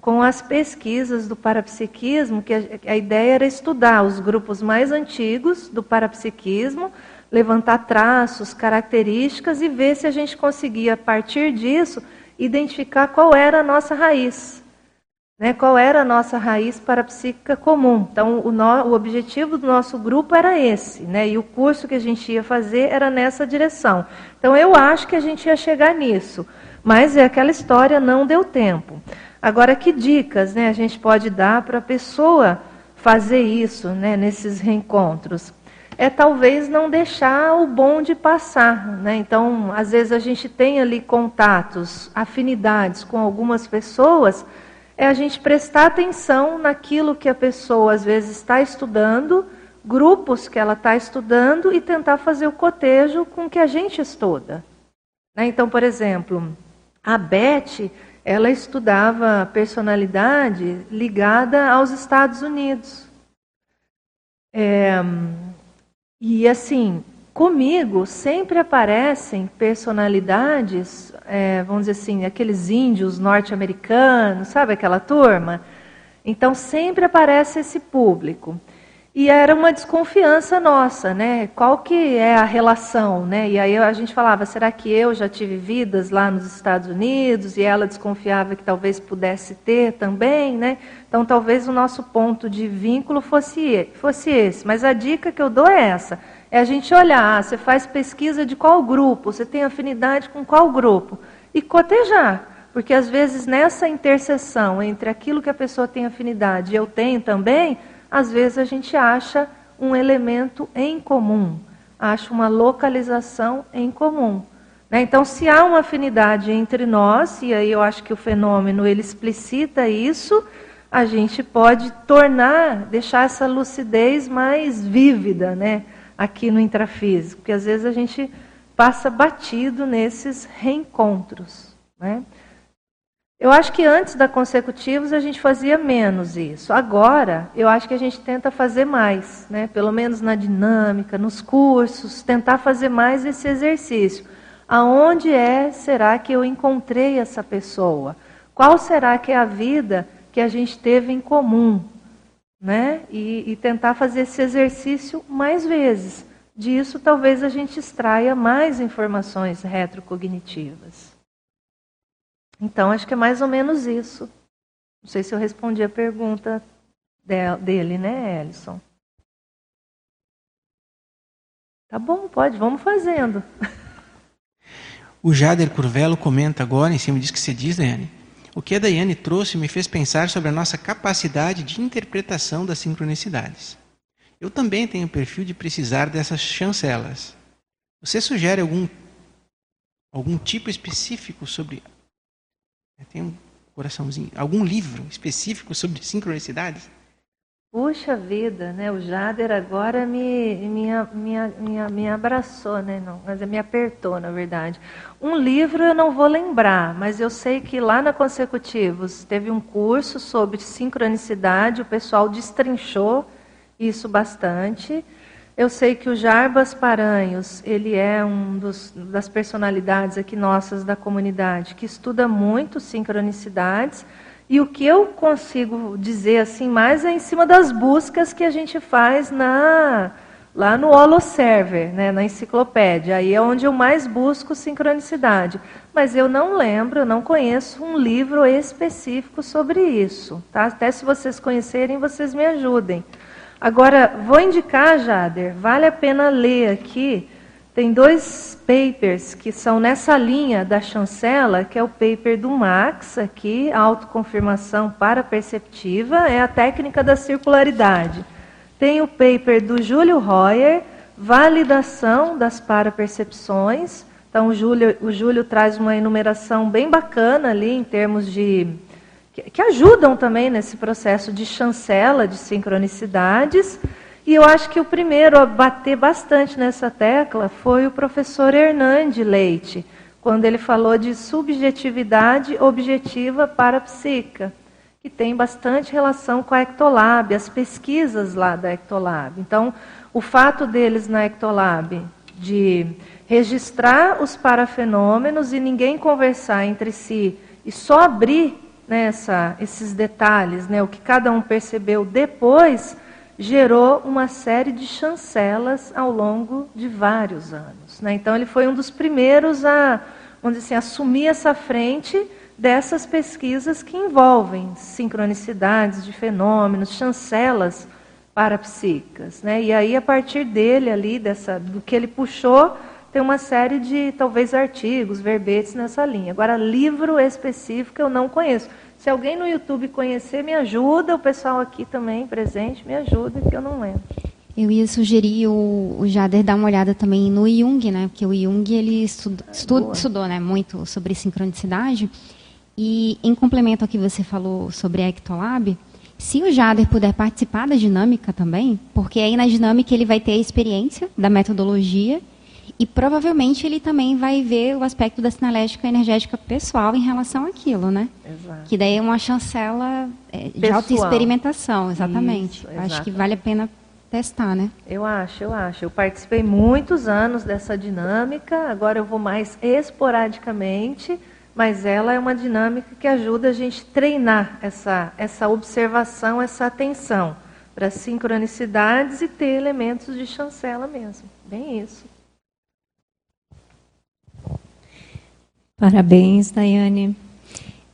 com as pesquisas do parapsiquismo, que a, a, ideia era estudar os grupos mais antigos do parapsiquismo, levantar traços, características e ver se a gente conseguia, a partir disso, identificar qual era a nossa raiz. Né, qual era a nossa raiz parapsíquica comum. Então, o, no, o objetivo do nosso grupo era esse, né, e o curso que a gente ia fazer era nessa direção. Então, eu acho que a gente ia chegar nisso, mas é aquela história, não deu tempo. Agora, que dicas né, a gente pode dar para a pessoa fazer isso né, nesses reencontros? É talvez não deixar o bonde passar. Né? Então, às vezes a gente tem ali contatos, afinidades com algumas pessoas, é a gente prestar atenção naquilo que a pessoa às vezes está estudando, grupos que ela está estudando e tentar fazer o cotejo com o que a gente estuda. Né? Então, por exemplo, a Beth ela estudava personalidade ligada aos Estados Unidos. É, e assim, comigo sempre aparecem personalidades, é, vamos dizer assim, aqueles índios norte-americanos, sabe aquela turma? Então sempre aparece esse público. E era uma desconfiança nossa, né? Qual que é a relação, né? E aí a gente falava, será que eu já tive vidas lá nos Estados Unidos? E ela desconfiava que talvez pudesse ter também, né? Então talvez o nosso ponto de vínculo fosse, fosse esse. Mas a dica que eu dou é essa: é a gente olhar, ah, você faz pesquisa de qual grupo, você tem afinidade com qual grupo, e cotejar. Porque às vezes nessa interseção entre aquilo que a pessoa tem afinidade e eu tenho também, às vezes a gente acha um elemento em comum, acha uma localização em comum. Né? Então, se há uma afinidade entre nós, e aí eu acho que o fenômeno ele explicita isso, a gente pode tornar, deixar essa lucidez mais vívida né? aqui no intrafísico, porque às vezes a gente passa batido nesses reencontros. Né? Eu acho que antes da consecutivos a gente fazia menos isso. Agora, eu acho que a gente tenta fazer mais, né? pelo menos na dinâmica, nos cursos, tentar fazer mais esse exercício. Aonde é, será que eu encontrei essa pessoa? Qual será que é a vida que a gente teve em comum? Né? E, e tentar fazer esse exercício mais vezes. Disso, talvez a gente extraia mais informações retrocognitivas. Então, acho que é mais ou menos isso. Não sei se eu respondi a pergunta dele, né, Ellison? Tá bom, pode, vamos fazendo. O Jader Curvelo comenta agora, em cima disso que você diz, Daiane. O que a Daiane trouxe me fez pensar sobre a nossa capacidade de interpretação das sincronicidades. Eu também tenho o perfil de precisar dessas chancelas. Você sugere algum, algum tipo específico sobre tem um coraçãozinho. Algum livro específico sobre sincronicidades? Puxa vida, né? O Jader agora me, me, me, me, abraçou, né? Não, mas me apertou, na verdade. Um livro eu não vou lembrar, mas eu sei que lá na Consecutivos teve um curso sobre sincronicidade, o pessoal destrinchou isso bastante. Eu sei que o Jarbas Paranhos, ele é um dos, das personalidades aqui nossas da comunidade, que estuda muito sincronicidades. E o que eu consigo dizer assim mais é em cima das buscas que a gente faz na lá no Holoserver, né, na enciclopédia. Aí é onde eu mais busco sincronicidade. Mas eu não lembro, eu não conheço um livro específico sobre isso. Tá? Até se vocês conhecerem, vocês me ajudem. Agora, vou indicar, Jader, vale a pena ler aqui. Tem dois papers que são nessa linha da chancela, que é o paper do Max, aqui, autoconfirmação paraperceptiva, é a técnica da circularidade. Tem o paper do Júlio Royer, validação das parapercepções. Então, o Júlio, o Júlio traz uma enumeração bem bacana ali em termos de que, que ajudam também nesse processo de chancela de sincronicidades. E eu acho que o primeiro a bater bastante nessa tecla foi o professor Hernande Leite, quando ele falou de subjetividade objetiva parapsíquica, que tem bastante relação com a Ectolab, as pesquisas lá da Ectolab. Então, o fato deles na Ectolab de registrar os parafenômenos e ninguém conversar entre si e só abrir nessa, esses detalhes, né, o que cada um percebeu depois, gerou uma série de chancelas ao longo de vários anos. Né? Então, ele foi um dos primeiros a, vamos dizer assim, assumir essa frente dessas pesquisas que envolvem sincronicidades de fenômenos, chancelas parapsíquicas. Né? E aí, a partir dele, ali, dessa, do que ele puxou, tem uma série de, talvez, artigos, verbetes nessa linha. Agora, livro específico eu não conheço. Se alguém no YouTube conhecer, me ajuda. O pessoal aqui também presente, me ajuda, que eu não lembro. Eu ia sugerir o, o Jader dar uma olhada também no Jung, né? Porque o Jung ele estudo, estudo, estudou, né, muito sobre sincronicidade. E em complemento ao que você falou sobre a Ectolab, se o Jader puder participar da dinâmica também, porque aí na dinâmica ele vai ter a experiência da metodologia E provavelmente ele também vai ver o aspecto da sinalética energética pessoal em relação àquilo, né? Exato. Que daí é uma chancela é, de autoexperimentação, exatamente. Isso, Acho que vale a pena testar, né? Eu acho, eu acho. Eu participei muitos anos dessa dinâmica, agora eu vou mais esporadicamente, mas ela é uma dinâmica que ajuda a gente a treinar essa, essa observação, essa atenção para sincronicidades e ter elementos de chancela mesmo. Bem isso. Parabéns, Daiane.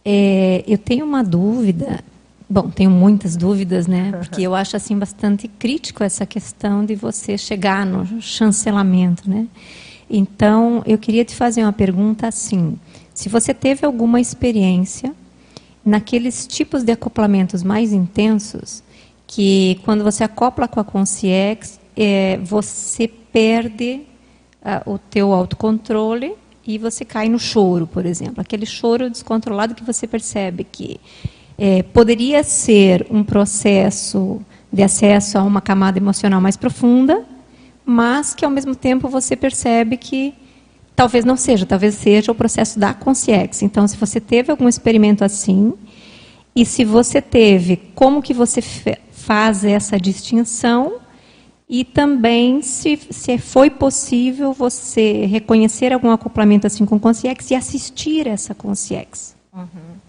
É, eu tenho uma dúvida Bom, tenho muitas dúvidas, né? Porque eu acho assim bastante crítico essa questão de você chegar no chancelamento, né? Então, eu queria te fazer uma pergunta assim: se você teve alguma experiência naqueles tipos de acoplamentos mais intensos, que quando você acopla com a Concierge, é, você perde uh, o teu autocontrole e você cai no choro, por exemplo, aquele choro descontrolado que você percebe que é, poderia ser um processo de acesso a uma camada emocional mais profunda, mas que ao mesmo tempo você percebe que talvez não seja, talvez seja o processo da consciência. Então, se você teve algum experimento assim, e se você teve, como que você faz essa distinção? E também se, se foi possível você reconhecer algum acoplamento assim com consciência e assistir essa consciência. Uhum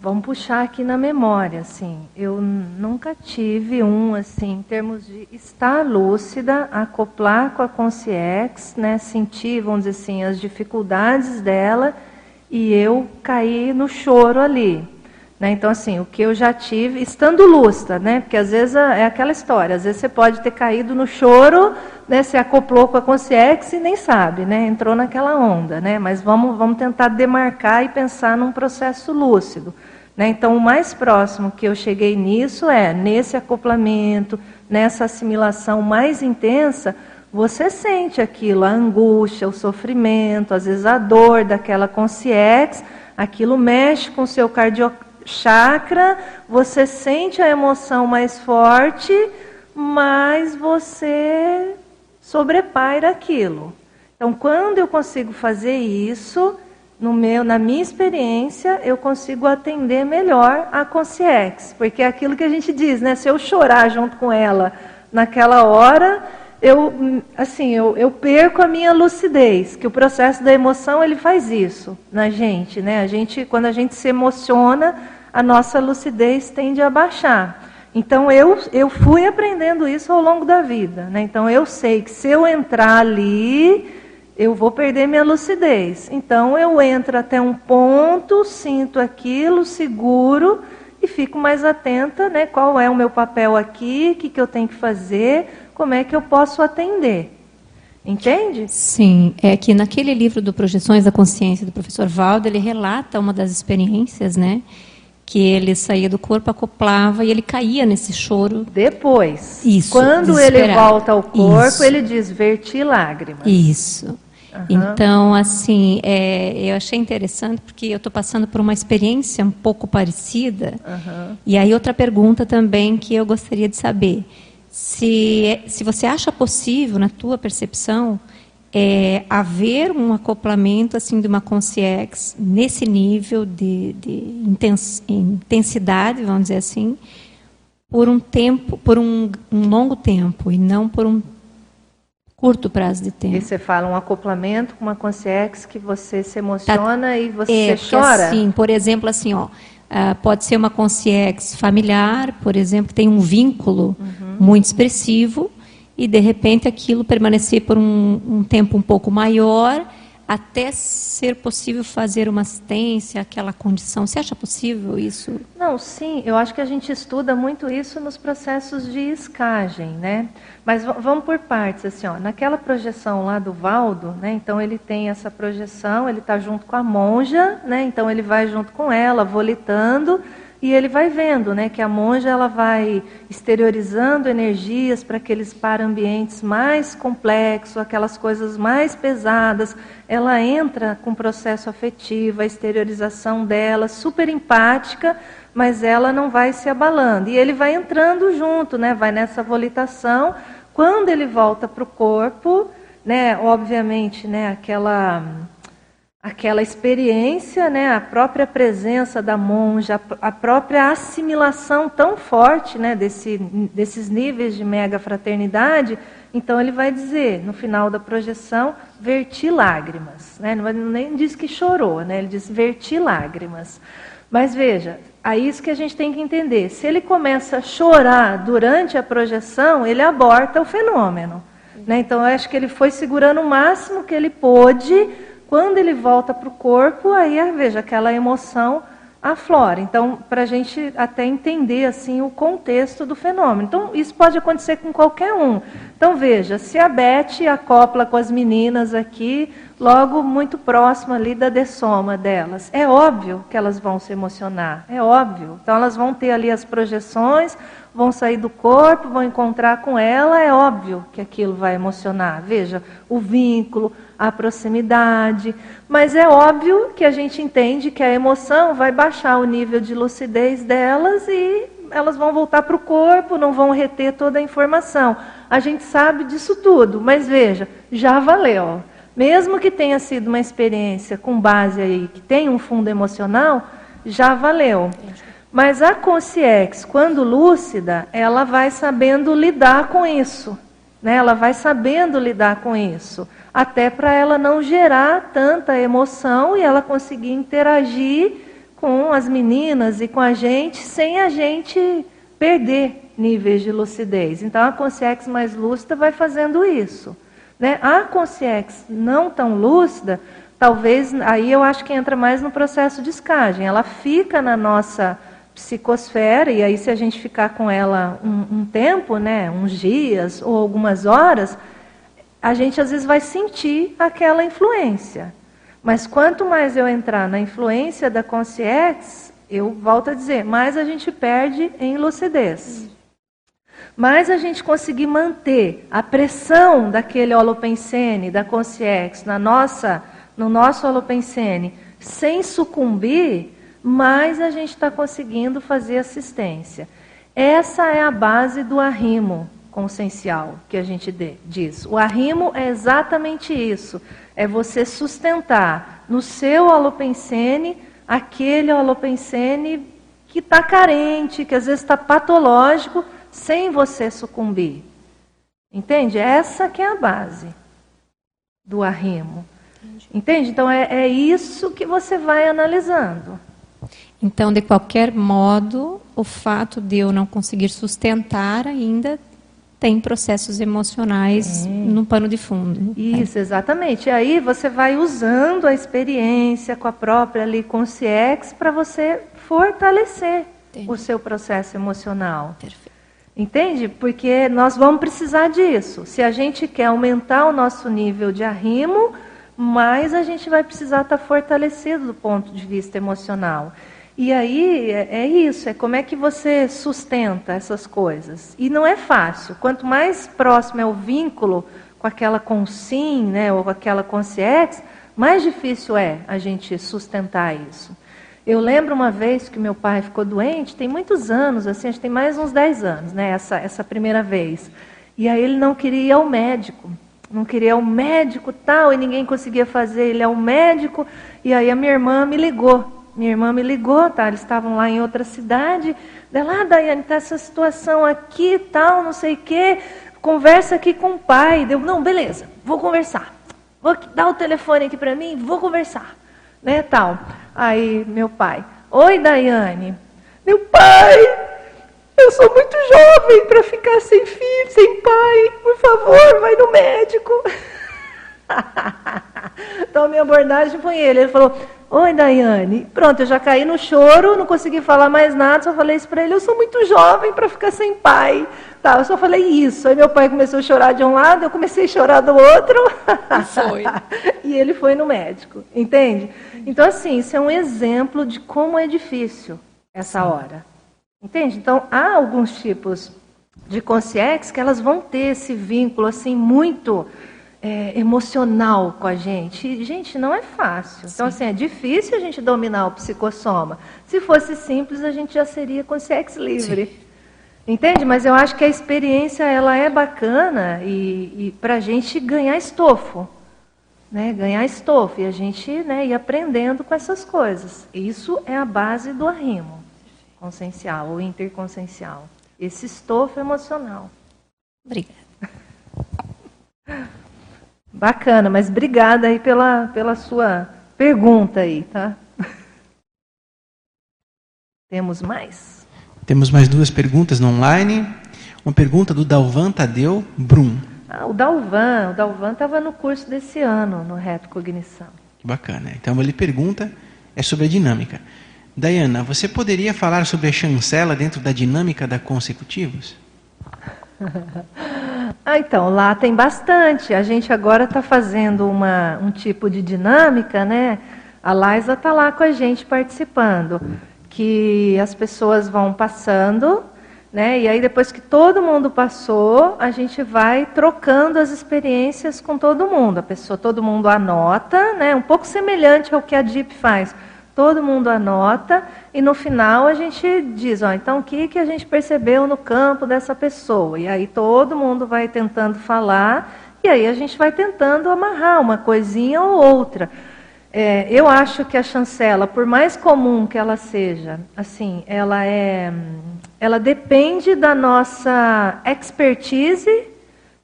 vamos puxar aqui na memória, assim. Eu nunca tive um, assim, em termos de estar lúcida, acoplar com a consciência, né, sentir, vamos dizer assim, as dificuldades dela e eu cair no choro ali. Né? Então, assim, o que eu já tive, estando lúcida, né? Porque às vezes é aquela história, às vezes você pode ter caído no choro, né? Se acoplou com a consciência e nem sabe, né? Entrou naquela onda, né? Mas vamos, vamos tentar demarcar e pensar num processo lúcido. Né? Então, o mais próximo que eu cheguei nisso é nesse acoplamento, nessa assimilação mais intensa, você sente aquilo, a angústia, o sofrimento, às vezes a dor daquela consciência, aquilo mexe com o seu cardio chakra, você sente a emoção mais forte, mas você sobrepaira aquilo. Então, quando eu consigo fazer isso, no meu, na minha experiência, eu consigo atender melhor a consciência, porque é aquilo que a gente diz, né? Se eu chorar junto com ela naquela hora, eu, assim, eu, eu perco a minha lucidez, que o processo da emoção ele faz isso na gente, né? A gente, quando a gente se emociona, a nossa lucidez tende a baixar. Então eu, eu fui aprendendo isso ao longo da vida. Né? Então eu sei que se eu entrar ali, eu vou perder minha lucidez. Então eu entro até um ponto, sinto aquilo, seguro e fico mais atenta, né? Qual é o meu papel aqui, o que, que eu tenho que fazer, como é que eu posso atender. Entende? Sim, é que naquele livro do Projeções da Consciência do professor Valdo, ele relata uma das experiências, né? Que ele saía do corpo, acoplava e ele caía nesse choro. Depois. Isso. Quando ele volta ao corpo, Isso. ele diz verti lágrimas. Isso. Uhum. Então, assim, é, eu achei interessante porque eu estou passando por uma experiência um pouco parecida. Uhum. E aí outra pergunta também que eu gostaria de saber. Se, se você acha possível, na tua percepção, é, haver um acoplamento assim de uma consciência nesse nível de, de intensidade, vamos dizer assim, por um tempo, por um, um, longo tempo e não por um curto prazo de tempo. E você fala um acoplamento com uma consciência que você se emociona tá, e você é, chora? Assim, por exemplo, assim, ó, uh, pode ser uma consciência familiar, por exemplo, que tem um vínculo uhum. muito expressivo e de repente aquilo permanecer por um, um tempo um pouco maior até ser possível fazer uma assistência àquela condição. Você acha possível isso? Não, sim, eu acho que a gente estuda muito isso nos processos de escagem, né? Mas vamos por partes, assim, ó, naquela projeção lá do Valdo, né? Então ele tem essa projeção, ele está junto com a monja, né? Então ele vai junto com ela, volitando, e ele vai vendo né, que a monja ela vai exteriorizando energias para aqueles para-ambientes mais complexos, aquelas coisas mais pesadas. Ela entra com o processo afetivo, a exteriorização dela, super empática, mas ela não vai se abalando. E ele vai entrando junto, né, vai nessa volitação Quando ele volta para o corpo, né, obviamente, né, aquela aquela experiência, né, a própria presença da monja, a própria assimilação tão forte, né, desse, desses níveis de mega fraternidade, então ele vai dizer no final da projeção verti lágrimas, né, não nem diz que chorou, né, ele diz verti lágrimas. Mas veja, aí isso que a gente tem que entender. Se ele começa a chorar durante a projeção, ele aborta o fenômeno. Né? Então, eu acho que ele foi segurando o máximo que ele pôde quando ele volta para o corpo, aí ah, veja aquela emoção aflora. Então, para a gente até entender assim o contexto do fenômeno. Então, isso pode acontecer com qualquer um. Então, veja, se a Beth acopla com as meninas aqui, logo muito próximo ali da dessoma delas, é óbvio que elas vão se emocionar, é óbvio. Então, elas vão ter ali as projeções, vão sair do corpo, vão encontrar com ela, é óbvio que aquilo vai emocionar. Veja, o vínculo, a proximidade. Mas é óbvio que a gente entende que a emoção vai baixar o nível de lucidez delas e elas vão voltar para o corpo, não vão reter toda a informação. A gente sabe disso tudo, mas veja, já valeu. Mesmo que tenha sido uma experiência com base aí, que tem um fundo emocional, já valeu. Mas a consciência, quando lúcida, ela vai sabendo lidar com isso. Né? Ela vai sabendo lidar com isso. Até para ela não gerar tanta emoção e ela conseguir interagir com as meninas e com a gente sem a gente perder níveis de lucidez. Então a consciência mais lúcida vai fazendo isso. Né? A consciência não tão lúcida, talvez aí eu acho que entra mais no processo de escagem. Ela fica na nossa psicosfera, e aí se a gente ficar com ela um, um, tempo, né, uns dias ou algumas horas, a gente às vezes vai sentir aquela influência. Mas quanto mais eu entrar na influência da consciência, eu volto a dizer, mais a gente perde em lucidez. Mais a gente conseguir manter a pressão daquele holopensene, da consciência, na nossa, no nosso holopensene, sem sucumbir, mais a gente está conseguindo fazer assistência. Essa é a base do arrimo consciencial que a gente diz. O arrimo é exatamente isso: é você sustentar no seu holopensene aquele holopensene que está carente, que às vezes está patológico, sem você sucumbir. Entende? Essa que é a base do arrimo. Entende? Então é, é isso que você vai analisando. Então, de qualquer modo, o fato de eu não conseguir sustentar ainda tem processos emocionais é. no pano de fundo. Isso, é. exatamente. E aí você vai usando a experiência com a própria ali consciência para você fortalecer Entendi. o seu processo emocional. Perfeito. Entende? Porque nós vamos precisar disso. Se a gente quer aumentar o nosso nível de arrimo, mais a gente vai precisar estar fortalecido do ponto de vista emocional. E aí é, é isso, é como é que você sustenta essas coisas. E não é fácil. Quanto mais próximo é o vínculo com aquela consim, né, ou com aquela consciência, mais difícil é a gente sustentar isso. Eu lembro uma vez que meu pai ficou doente, tem muitos anos, assim, acho que tem mais uns 10 anos, né, essa, essa primeira vez. E aí ele não queria ir ao médico. Não queria ao médico tal, e ninguém conseguia fazer ele ao médico. E aí a minha irmã me ligou minha irmã me ligou, tá? Eles estavam lá em outra cidade. Dela, ah, Daiane, tá essa situação aqui, tal, não sei o quê. Conversa aqui com o pai. Deu, não, beleza, vou conversar. Vou dar o telefone aqui para mim, vou conversar. Né, tal. Aí, meu pai, oi, Daiane. Meu pai, eu sou muito jovem para ficar sem filho, sem pai. Por favor, vai no médico. então, minha abordagem foi ele. Ele falou: Oi, Daiane. Pronto, eu já caí no choro, não consegui falar mais nada, só falei isso para ele. Eu sou muito jovem para ficar sem pai. Tá, eu só falei isso. Aí meu pai começou a chorar de um lado, eu comecei a chorar do outro. E foi. e ele foi no médico, entende? Então, assim, isso é um exemplo de como é difícil essa hora. Entende? Então, há alguns tipos de consciência que elas vão ter esse vínculo, assim, muito é, emocional com a gente. E, gente, não é fácil. Então, Sim. Então, assim, é difícil a gente dominar o psicossoma. Se fosse simples, a gente já seria consciência livre. Sim. Entende? Mas eu acho que a experiência ela é bacana e, e para a gente ganhar estofo. Né? Ganhar estofo e a gente né, ir aprendendo com essas coisas. Isso é a base do arrimo consciencial ou interconsciencial. Esse estofo emocional. Obrigada. Bacana, mas obrigada aí pela, pela sua pergunta aí, tá? Temos mais? Temos mais duas perguntas no online. Uma pergunta do Dalvan Tadeu Brum. Ah, o Dalvan, o Dalvan estava no curso desse ano, no Reto Cognição. Que bacana. Então ele pergunta é sobre a dinâmica. Dayana, você poderia falar sobre a chancela dentro da dinâmica da consecutivos? ah, então, lá tem bastante. A gente agora está fazendo uma, um tipo de dinâmica, né? A Laisa está lá com a gente participando que as pessoas vão passando, né? E aí depois que todo mundo passou, a gente vai trocando as experiências com todo mundo. A pessoa, todo mundo anota, né? Um pouco semelhante ao que a DIP faz. Todo mundo anota e no final a gente diz, ó, então o que que a gente percebeu no campo dessa pessoa? E aí todo mundo vai tentando falar e aí a gente vai tentando amarrar uma coisinha ou outra. É, eu acho que a chancela, por mais comum que ela seja, assim, ela é, ela depende da nossa expertise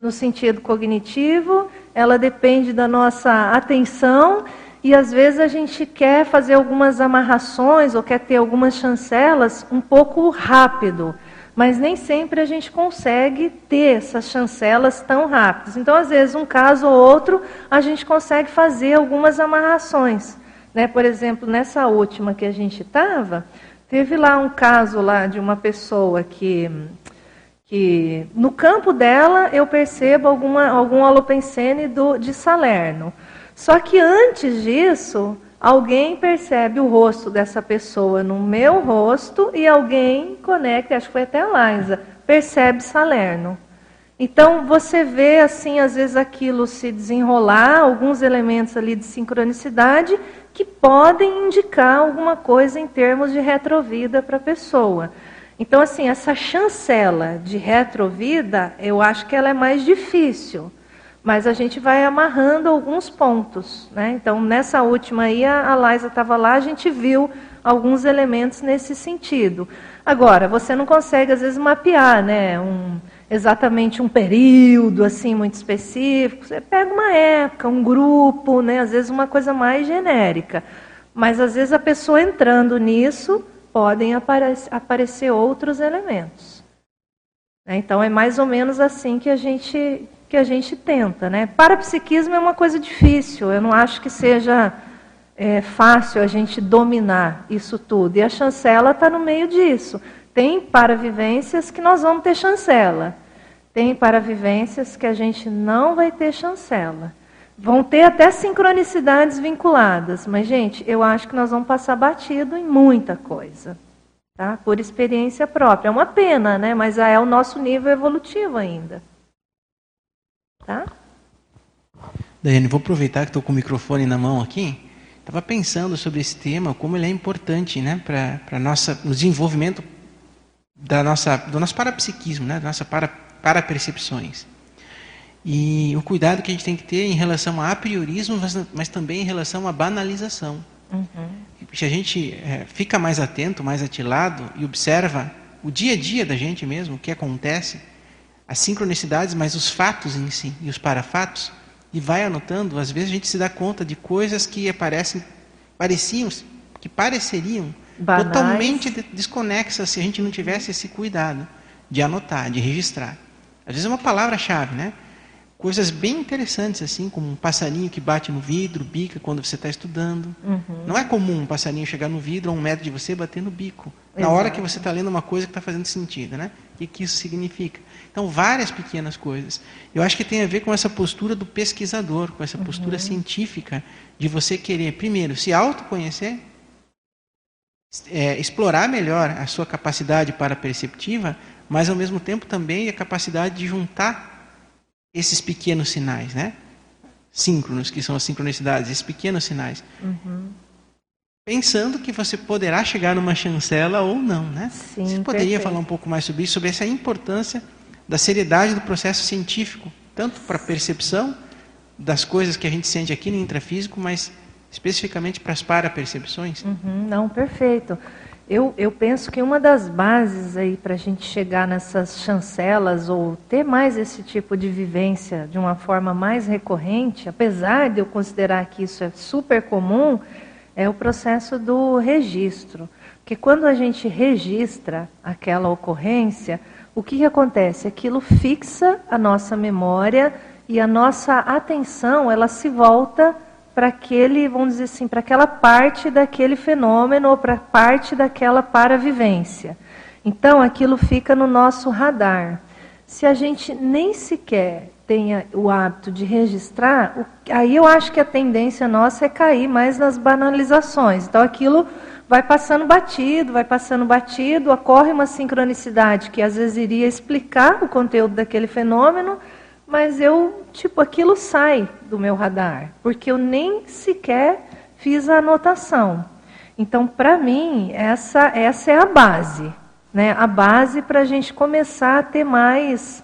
no sentido cognitivo, ela depende da nossa atenção e às vezes a gente quer fazer algumas amarrações ou quer ter algumas chancelas um pouco rápido mas nem sempre a gente consegue ter essas chancelas tão rápidas. Então, às vezes, um caso ou outro, a gente consegue fazer algumas amarrações. Né? Por exemplo, nessa última que a gente estava, teve lá um caso lá de uma pessoa que, que no campo dela eu percebo alguma, algum alopensene do, de Salerno. Só que antes disso, alguém percebe o rosto dessa pessoa no meu rosto e alguém conecta, acho que foi até a Liza, percebe Salerno. Então você vê assim, às vezes aquilo se desenrolar, alguns elementos ali de sincronicidade que podem indicar alguma coisa em termos de retrovida para a pessoa. Então assim, essa chancela de retrovida, eu acho que ela é mais difícil mas a gente vai amarrando alguns pontos. Né? Então, nessa última aí, a Liza estava lá, a gente viu alguns elementos nesse sentido. Agora, você não consegue, às vezes, mapear né? um, exatamente um período assim muito específico. Você pega uma época, um grupo, né? às vezes uma coisa mais genérica. Mas, às vezes, a pessoa entrando nisso, podem apare aparecer outros elementos. Né? Então, é mais ou menos assim que a gente que a gente tenta. Né? Parapsiquismo é uma coisa difícil, eu não acho que seja é, fácil a gente dominar isso tudo. E a chancela está no meio disso. Tem paravivências que nós vamos ter chancela. Tem paravivências que a gente não vai ter chancela. Vão ter até sincronicidades vinculadas, mas, gente, eu acho que nós vamos passar batido em muita coisa. Tá? Por experiência própria. É uma pena, né? mas é o nosso nível evolutivo ainda. Tá? Daiane, vou aproveitar que estou com o microfone na mão aqui. Estava pensando sobre esse tema, como ele é importante né, para o desenvolvimento da nossa, do nosso parapsiquismo, né, da nossa para, parapercepções. E o cuidado que a gente tem que ter em relação a apriorismo, mas, mas também em relação à banalização. Uhum. Se a gente é, fica mais atento, mais atilado e observa o dia a dia da gente mesmo, o que acontece, as sincronicidades, mas os fatos em si e os parafatos, e vai anotando, às vezes a gente se dá conta de coisas que aparecem, pareciam, que pareceriam Banais. totalmente desconexas se a gente não tivesse esse cuidado de anotar, de registrar. Às vezes é uma palavra-chave, né? Coisas bem interessantes, assim, como um passarinho que bate no vidro, bica quando você está estudando. Uhum. Não é comum um passarinho chegar no vidro a um metro de você bater no bico. Na Exato. hora que você está lendo uma coisa que está fazendo sentido, né? O que isso significa? Então, várias pequenas coisas. Eu acho que tem a ver com essa postura do pesquisador, com essa postura uhum. científica de você querer, primeiro, se autoconhecer, é, explorar melhor a sua capacidade para perceptiva, mas ao mesmo tempo também a capacidade de juntar esses pequenos sinais, né? Síncronos, que são as sincronicidades, esses pequenos sinais. Uhum. pensando que você poderá chegar numa chancela ou não, né? Sim, você poderia perfeito. falar um pouco mais sobre isso, sobre essa importância da seriedade do processo científico, tanto para a percepção das coisas que a gente sente aqui no intrafísico, mas especificamente para as parapercepções? Uhum, não, perfeito. Eu, eu penso que uma das bases aí para a gente chegar nessas chancelas ou ter mais esse tipo de vivência de uma forma mais recorrente, apesar de eu considerar que isso é super comum, é o processo do registro. Porque quando a gente registra aquela ocorrência, o que, que acontece? Aquilo fixa a nossa memória e a nossa atenção ela se volta para aquele, vamos dizer assim, para aquela parte daquele fenômeno ou para parte daquela paravivência. Então aquilo fica no nosso radar. Se a gente nem sequer tenha o hábito de registrar, aí eu acho que a tendência nossa é cair mais nas banalizações. Então aquilo vai passando batido, vai passando batido, ocorre uma sincronicidade que às vezes iria explicar o conteúdo daquele fenômeno, mas eu, tipo, aquilo sai do meu radar, porque eu nem sequer fiz a anotação. Então, para mim, essa, essa é a base, né? A base para a gente começar a ter mais,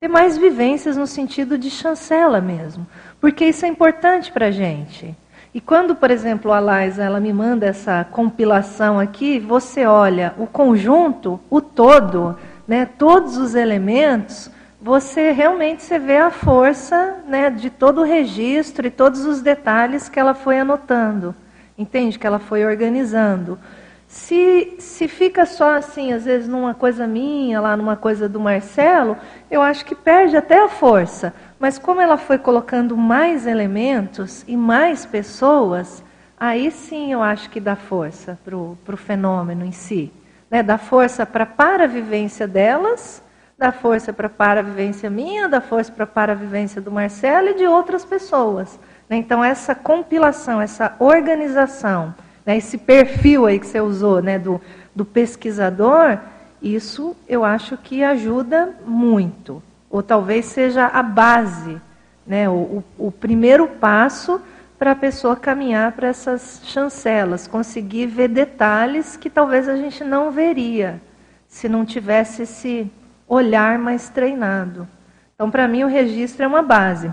ter mais vivências no sentido de chancela mesmo, porque isso é importante para a gente. E quando, por exemplo, a Laisa, ela me manda essa compilação aqui, você olha o conjunto, o todo, né, todos os elementos, você realmente você vê a força né, de todo o registro e todos os detalhes que ela foi anotando, entende? Que ela foi organizando. Se, se fica só assim, às vezes numa coisa minha, lá numa coisa do Marcelo, eu acho que perde até a força. Mas como ela foi colocando mais elementos e mais pessoas, aí sim eu acho que dá força para o fenômeno em si. Né? Dá força para a paravivência delas, dá força para a paravivência minha, dá força para a paravivência do Marcelo e de outras pessoas. Né? Então, essa compilação, essa organização, né? esse perfil aí que você usou né? do, do pesquisador, isso eu acho que ajuda muito. Ou talvez seja a base, né? o, o, primeiro passo para a pessoa caminhar para essas chancelas, conseguir ver detalhes que talvez a gente não veria se não tivesse esse olhar mais treinado. Então, para mim, o registro é uma base.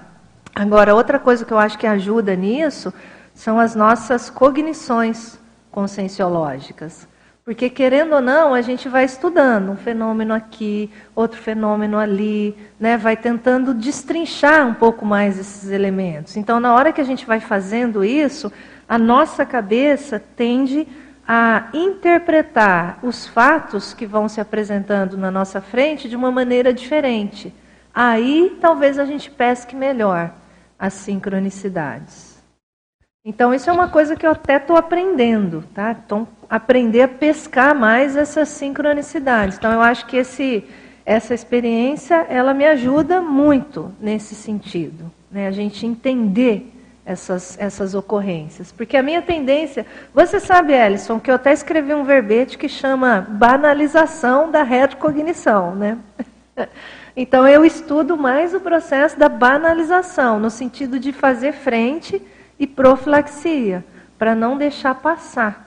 Agora, outra coisa que eu acho que ajuda nisso são as nossas cognições conscienciológicas. Porque, querendo ou não, a gente vai estudando um fenômeno aqui, outro fenômeno ali, né? vai tentando destrinchar um pouco mais esses elementos. Então, na hora que a gente vai fazendo isso, a nossa cabeça tende a interpretar os fatos que vão se apresentando na nossa frente de uma maneira diferente. Aí talvez a gente pesque melhor as sincronicidades. Então, isso é uma coisa que eu até estou aprendendo, tá? Então, aprender a pescar mais essas sincronicidades. Então, eu acho que esse, essa experiência, ela me ajuda muito nesse sentido. Né? A gente entender essas, essas ocorrências. Porque a minha tendência. Você sabe, Ellison, que eu até escrevi um verbete que chama banalização da retrocognição. Né? Então, eu estudo mais o processo da banalização, no sentido de fazer frente e profilaxia, para não deixar passar.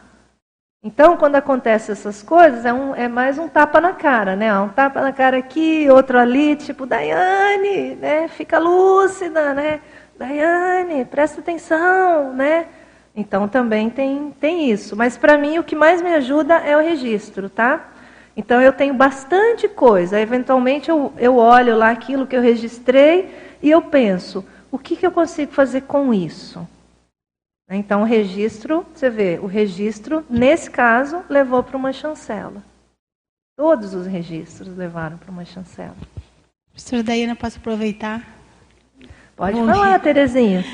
Então, quando acontecem essas coisas, é, um, é, mais um tapa na cara, né? Um tapa na cara aqui, outro ali, tipo, Daiane, né? Fica lúcida, né? Daiane, presta atenção, né? Então também tem, tem isso. Mas para mim o que mais me ajuda é o registro, tá? Então eu tenho bastante coisa. Eventualmente eu, eu olho lá aquilo que eu registrei e eu penso, o que, que eu consigo fazer com isso? Então o registro, você vê, o registro, nesse caso, levou para uma chancela. Todos os registros levaram para uma chancela. Professora Daiana, posso aproveitar? Pode bom falar, dia. Terezinha.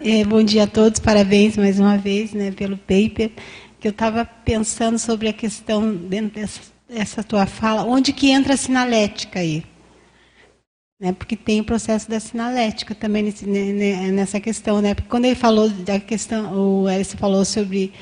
É, bom dia a todos, parabéns mais uma vez né, pelo paper. Que eu estava pensando sobre a questão, dentro dessa, dessa tua fala, onde que entra a sinalética aí? Né, porque tem o processo da sinalética também nesse, nessa questão. Né? Porque quando ele falou da questão, o Alice falou sobre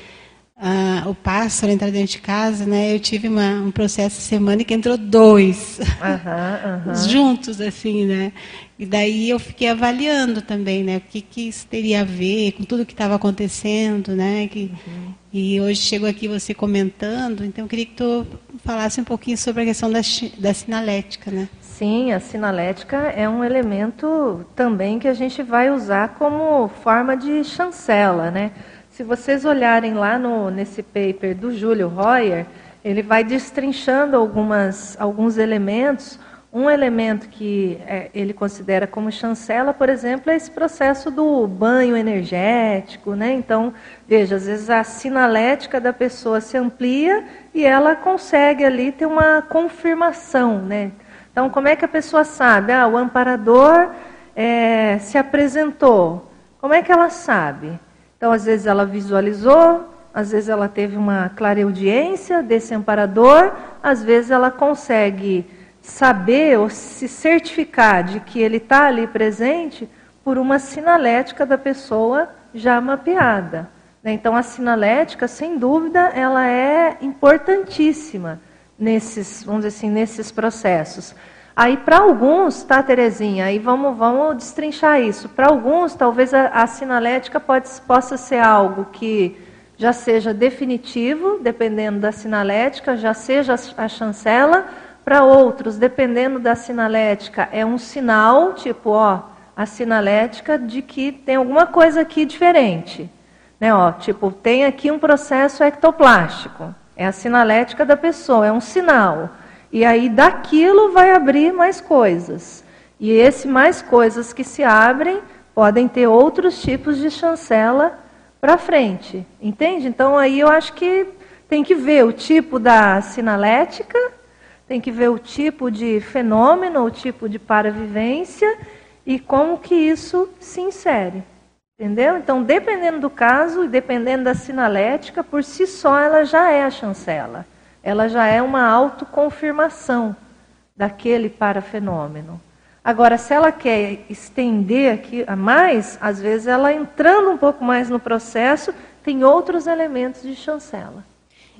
ah, o pássaro entrar dentro de casa, né? Eu tive uma, um processo semana que entrou dois uhum, uhum. juntos, assim, né? E daí eu fiquei avaliando também, né? O que, que isso teria a ver com tudo que estava acontecendo, né? Que, uhum. E hoje chegou aqui você comentando, então eu queria que tu falasse um pouquinho sobre a questão da, da sinalética, né? Sim, a sinalética é um elemento também que a gente vai usar como forma de chancela, né? Se vocês olharem lá no, nesse paper do Júlio Royer, ele vai destrinchando algumas, alguns elementos. Um elemento que é, ele considera como chancela, por exemplo, é esse processo do banho energético. Né? Então, veja, às vezes a sinalética da pessoa se amplia e ela consegue ali ter uma confirmação. Né? Então, como é que a pessoa sabe? Ah, o amparador é, se apresentou. Como é que ela sabe? Então, às vezes ela visualizou, às vezes ela teve uma clareaudiência desse amparador, às vezes ela consegue saber ou se certificar de que ele está ali presente por uma sinalética da pessoa já mapeada. Né? Então, a sinalética, sem dúvida, ela é importantíssima nesses, vamos dizer assim, nesses processos. Aí, para alguns, tá, Terezinha? Aí vamos, vamos destrinchar isso. Para alguns, talvez a, a sinalética pode, possa ser algo que já seja definitivo, dependendo da sinalética, já seja a, chancela. Para outros, dependendo da sinalética, é um sinal, tipo, ó, a sinalética de que tem alguma coisa aqui diferente. Né, ó, tipo, tem aqui um processo ectoplástico. É a sinalética da pessoa, é um sinal. E aí daquilo vai abrir mais coisas. E esse mais coisas que se abrem podem ter outros tipos de chancela para frente. Entende? Então aí eu acho que tem que ver o tipo da sinalética, tem que ver o tipo de fenômeno, o tipo de paravivência e como que isso se insere. Entendeu? Então, dependendo do caso e dependendo da sinalética, por si só ela já é a chancela ela já é uma autoconfirmação daquele parafenômeno. Agora, se ela quer estender aqui a mais, às vezes ela entrando um pouco mais no processo, tem outros elementos de chancela.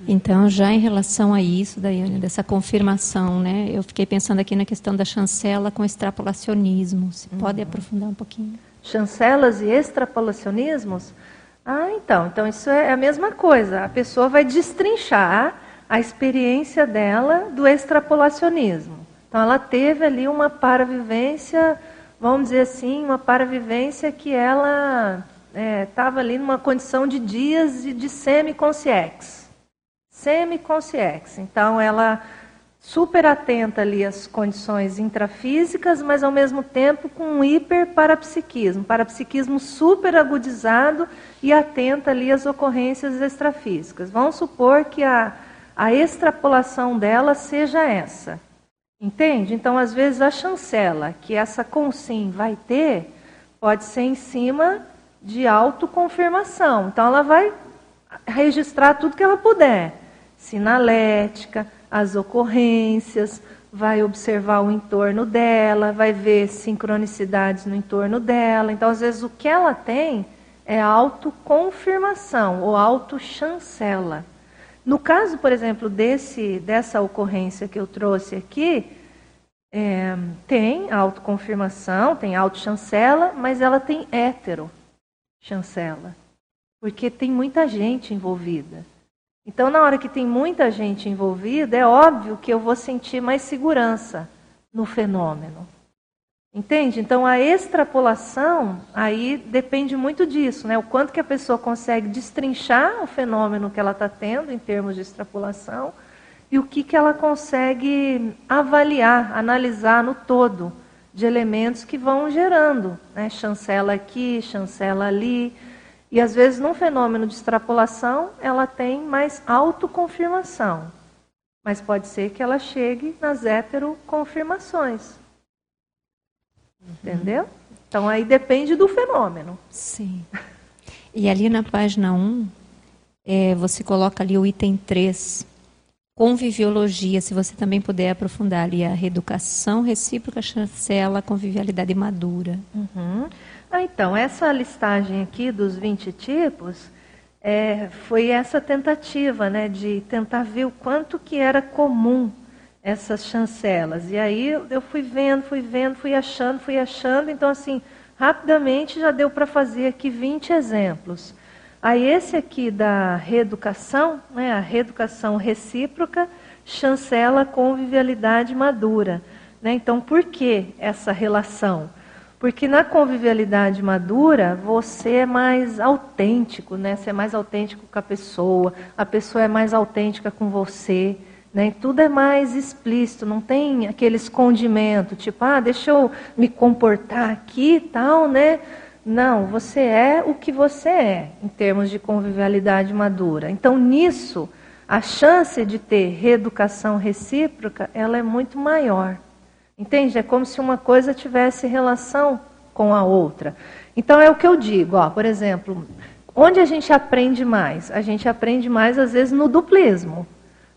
Então, já em relação a isso, Daiane, dessa confirmação, né? Eu fiquei pensando aqui na questão da chancela com extrapolacionismo. Se uhum. pode aprofundar um pouquinho? Chancelas e extrapolacionismos? Ah, então. Então, isso é a mesma coisa. A pessoa vai destrinchar a experiência dela do extrapolacionismo. Então, ela teve ali uma paravivência, vamos dizer assim, uma paravivência que ela estava é, ali numa condição de dias de, de semiconsciex. Semiconsciex. Então, ela super atenta ali às condições intrafísicas, mas ao mesmo tempo com um hiperparapsiquismo, parapsiquismo super agudizado e atenta ali às ocorrências extrafísicas. Vamos supor que a a extrapolação dela seja essa. Entende? Então, às vezes, a chancela que essa consim vai ter pode ser em cima de autoconfirmação. Então, ela vai registrar tudo que ela puder. Sinalética, as ocorrências, vai observar o entorno dela, vai ver sincronicidades no entorno dela. Então, às vezes, o que ela tem é autoconfirmação ou autochancela. No caso, por exemplo, desse, dessa ocorrência que eu trouxe aqui, é, tem autoconfirmação, tem autochancela, mas ela tem hétero chancela, porque tem muita gente envolvida. Então, na hora que tem muita gente envolvida, é óbvio que eu vou sentir mais segurança no fenômeno. Entende? Então a extrapolação aí depende muito disso, né? O quanto que a pessoa consegue destrinchar o fenômeno que ela está tendo em termos de extrapolação e o que, que ela consegue avaliar, analisar no todo de elementos que vão gerando, né? Chancela aqui, chancela ali. E às vezes num fenômeno de extrapolação ela tem mais autoconfirmação. Mas pode ser que ela chegue nas heteroconfirmações. Entendeu? Então aí depende do fenômeno. Sim. E ali na página 1, é, você coloca ali o item 3, conviviologia, se você também puder aprofundar ali a reeducação recíproca, chancela, convivialidade madura. Uhum. Ah, então, essa listagem aqui dos 20 tipos é, foi essa tentativa né, de tentar ver o quanto que era comum essas chancelas. E aí eu fui vendo, fui vendo, fui achando, fui achando. Então, assim, rapidamente já deu para fazer aqui 20 exemplos. Aí esse aqui da reeducação, né, a reeducação recíproca, chancela convivialidade madura. Né? Então, por que essa relação? Porque na convivialidade madura, você é mais autêntico, né? Você é mais autêntico com a pessoa, a pessoa é mais autêntica com você, né? Tudo é mais explícito, não tem aquele escondimento, tipo, ah, deixa eu me comportar aqui e tal, né? Não, você é o que você é, em termos de convivialidade madura. Então, nisso, a chance de ter reeducação recíproca, ela é muito maior. Entende? É como se uma coisa tivesse relação com a outra. Então é o que eu digo, ó, por exemplo, onde a gente aprende mais? A gente aprende mais às vezes no duplismo.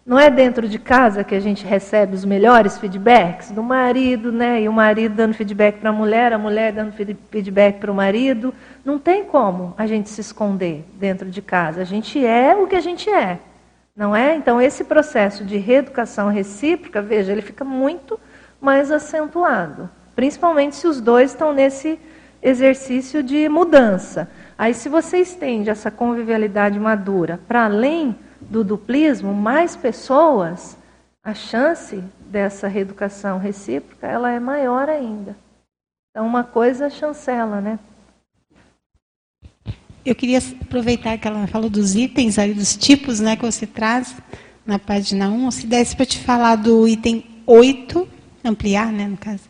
Não é dentro de casa que a gente recebe os melhores feedbacks do marido, né? E o marido dando feedback para a mulher, a mulher dando feedback para o marido. Não tem como a gente se esconder dentro de casa. A gente é o que a gente é. Não é? Então esse processo de reeducação recíproca, veja, ele fica muito mais acentuado. Principalmente se os dois estão nesse exercício de mudança. Aí, se você estende essa convivialidade madura para além do duplismo, mais pessoas, a chance dessa reeducação recíproca ela é maior ainda. Então, uma coisa chancela, né? Eu queria aproveitar que ela falou dos itens aí, dos tipos né, que você traz na página 1. Se desse para te falar do item 8, ampliar, né, no caso,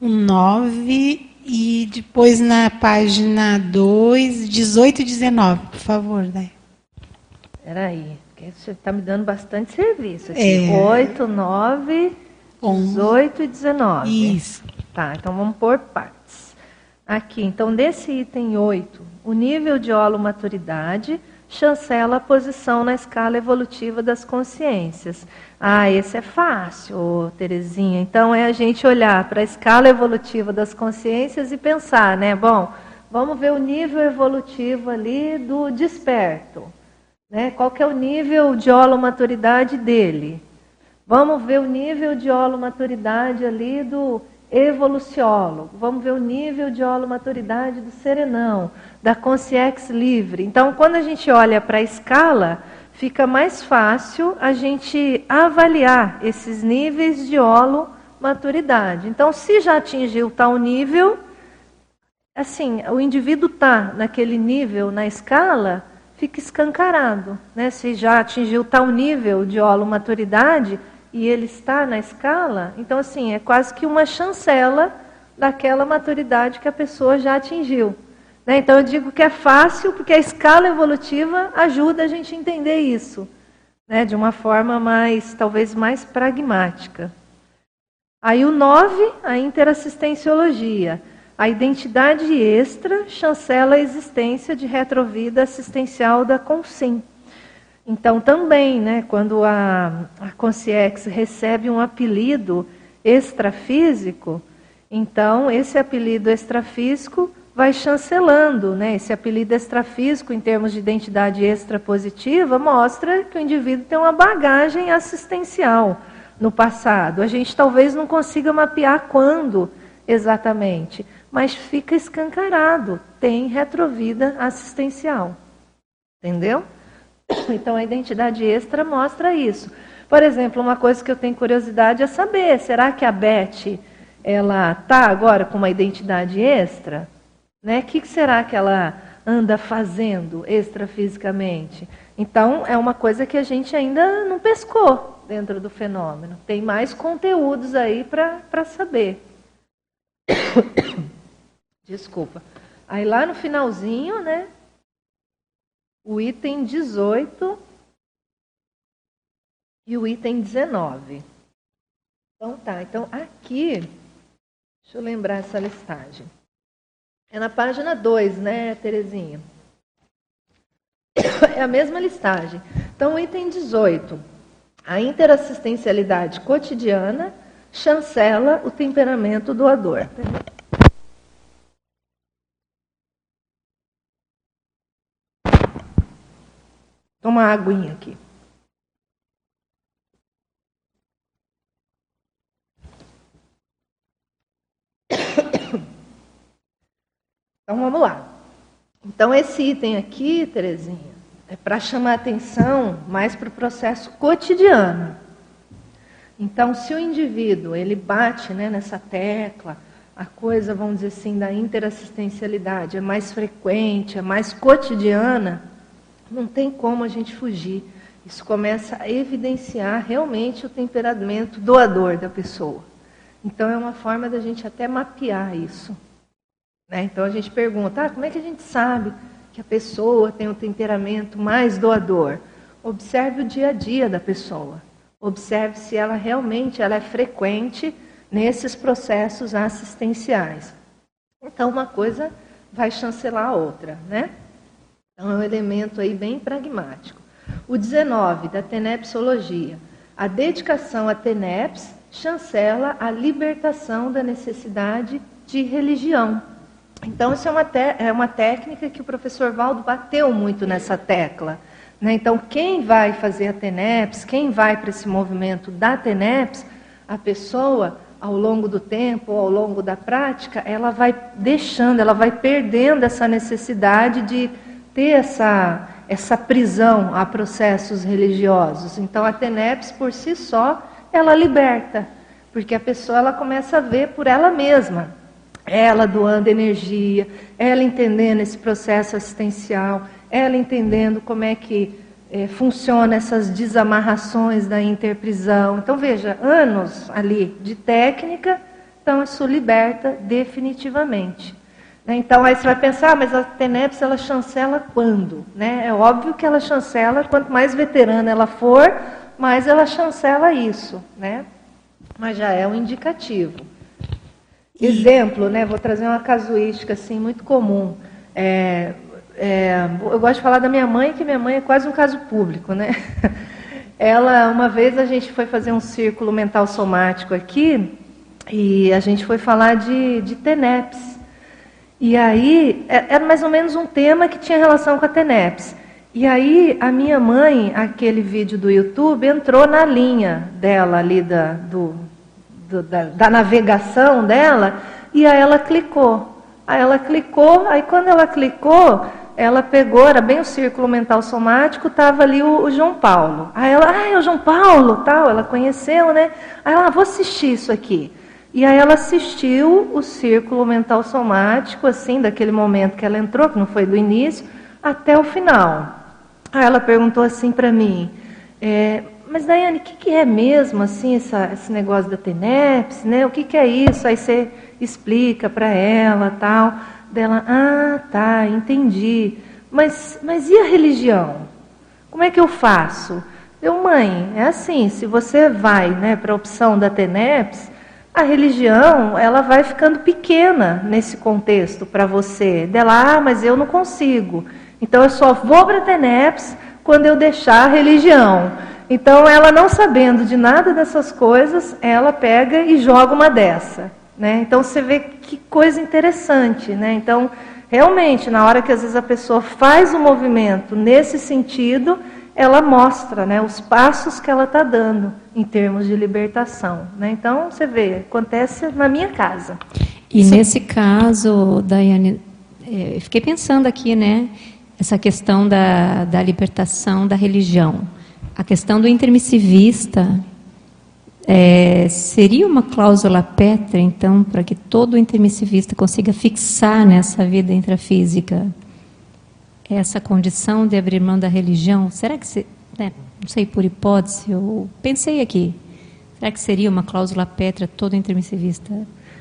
o 9 e depois na página 2, 18 e 19, por favor, Dai. Peraí, você está me dando bastante serviço. Aqui. É. 8, 9, 18 e 19. Isso. Tá, então vamos por partes. Aqui, então, desse item 8, o nível de holomaturidade chancela a posição na escala evolutiva das consciências. Ah, esse é fácil, Terezinha. Então é a gente olhar para a escala evolutiva das consciências e pensar, né? Bom, vamos ver o nível evolutivo ali do desperto. Né? Qual que é o nível de holomaturidade dele? Vamos ver o nível de holomaturidade ali do evoluciólogo. Vamos ver o nível de holomaturidade do serenão da consciência livre. Então, quando a gente olha para a escala, fica mais fácil a gente avaliar esses níveis de holo maturidade. Então, se já atingiu tal nível, assim, o indivíduo está naquele nível na escala, fica escancarado. Né? Se já atingiu tal nível de holo maturidade e ele está na escala, então, assim, é quase que uma chancela daquela maturidade que a pessoa já atingiu. Né? Então eu digo que é fácil porque a escala evolutiva ajuda a gente a entender isso, né? de uma forma mais, talvez mais pragmática. Aí o 9, a interassistenciologia. A identidade extra chancela a existência de retrovida assistencial da Consim. Então, também, né, quando a, a recebe um apelido extrafísico, então esse apelido extrafísico vai chancelando. Né? Esse apelido extrafísico, em termos de identidade extrapositiva, mostra que o indivíduo tem uma bagagem assistencial no passado. A gente talvez não consiga mapear quando exatamente, mas fica escancarado, tem retrovida assistencial. Entendeu? Então a identidade extra mostra isso. Por exemplo, uma coisa que eu tenho curiosidade é saber, será que a Beth ela tá agora com uma identidade extra? Né? O que será que ela anda fazendo extrafisicamente? Então, é uma coisa que a gente ainda não pescou dentro do fenômeno. Tem mais conteúdos aí para saber. Desculpa. Aí lá no finalzinho, né? O item 18 e o item 19. Então tá, então aqui, deixa eu lembrar essa listagem. É na página 2, né, Terezinha? É a mesma listagem. Então, item 18. A interassistencialidade cotidiana chancela o temperamento doador. Toma uma aguinha aqui. Então vamos lá. Então, esse item aqui, Terezinha, é para chamar atenção mais para o processo cotidiano. Então, se o indivíduo ele bate né, nessa tecla, a coisa, vamos dizer assim, da interassistencialidade é mais frequente, é mais cotidiana, não tem como a gente fugir. Isso começa a evidenciar realmente o temperamento doador da pessoa. Então, é uma forma da gente até mapear isso. Né? Então, a gente pergunta: ah, como é que a gente sabe que a pessoa tem um temperamento mais doador? Observe o dia a dia da pessoa. Observe se ela realmente ela é frequente nesses processos assistenciais. Então, uma coisa vai chancelar a outra, né? Então, é um elemento aí bem pragmático. O 19, da tenepsologia. A dedicação a teneps chancela a libertação da necessidade de religião. Então, isso é uma, é uma técnica que o professor Valdo bateu muito nessa tecla. Né? Então, quem vai fazer a TENEPS, quem vai para esse movimento da TENEPS, a pessoa, ao longo do tempo, ao longo da prática, ela vai deixando, ela vai perdendo essa necessidade de ter essa, essa prisão a processos religiosos. Então, a TENEPS, por si só, ela liberta, porque a pessoa ela começa a ver por ela mesma ela doando energia, ela entendendo esse processo assistencial, ela entendendo como é que é, funciona essas desamarrações da interprisão. Então, veja, anos ali de técnica, então isso liberta definitivamente. Né? Então, aí você vai pensar, ah, mas a TENEPS ela chancela quando? Né? É óbvio que ela chancela, quanto mais veterana ela for, mais ela chancela isso. Né? Mas já é um indicativo. Exemplo, né? Vou trazer uma casuística assim muito comum. É, é, eu gosto de falar da minha mãe, que minha mãe é quase um caso público, né? Ela, uma vez a gente foi fazer um círculo mental somático aqui e a gente foi falar de, de TENEPS. E aí, é, era mais ou menos um tema que tinha relação com a TENEPS. E aí, a minha mãe, aquele vídeo do YouTube, entrou na linha dela ali da, do, do, da, da navegação dela, e aí ela clicou. Aí ela clicou, aí quando ela clicou, ela pegou, era bem o círculo mental somático, estava ali o, o, João Paulo. Aí ela, ah, é o João Paulo, tal, ela conheceu, né? Aí ela, ah, vou assistir isso aqui. E aí ela assistiu o círculo mental somático, assim, daquele momento que ela entrou, que não foi do início, até o final. Aí ela perguntou assim para mim, é, mas Daiane, o que, que, é mesmo assim essa, esse negócio da TENEPS, né? O que, que é isso? Aí você explica para ela, tal. Dela, ah, tá, entendi. Mas, mas e a religião? Como é que eu faço? Eu, mãe, é assim, se você vai né, para a opção da TENEPS, a religião ela vai ficando pequena nesse contexto para você. Dela, ah, mas eu não consigo. Então eu só vou para TENEPS quando eu deixar a religião. Então, ela não sabendo de nada dessas coisas, ela pega e joga uma dessa. Né? Então, você vê que coisa interessante. Né? Então, realmente, na hora que às vezes a pessoa faz o um movimento nesse sentido, ela mostra né, os passos que ela está dando em termos de libertação. Né? Então, você vê, acontece na minha casa. E Isso... nesse caso, Daiane, é, eu fiquei pensando aqui, né? Essa questão da, da libertação da religião. A questão do intermissivista é, seria uma cláusula pétrea, então, para que todo intermissivista consiga fixar nessa vida intrafísica essa condição de abrir mão da religião? Será que, se, né, não sei por hipótese, eu pensei aqui, será que seria uma cláusula pétrea todo intermissivista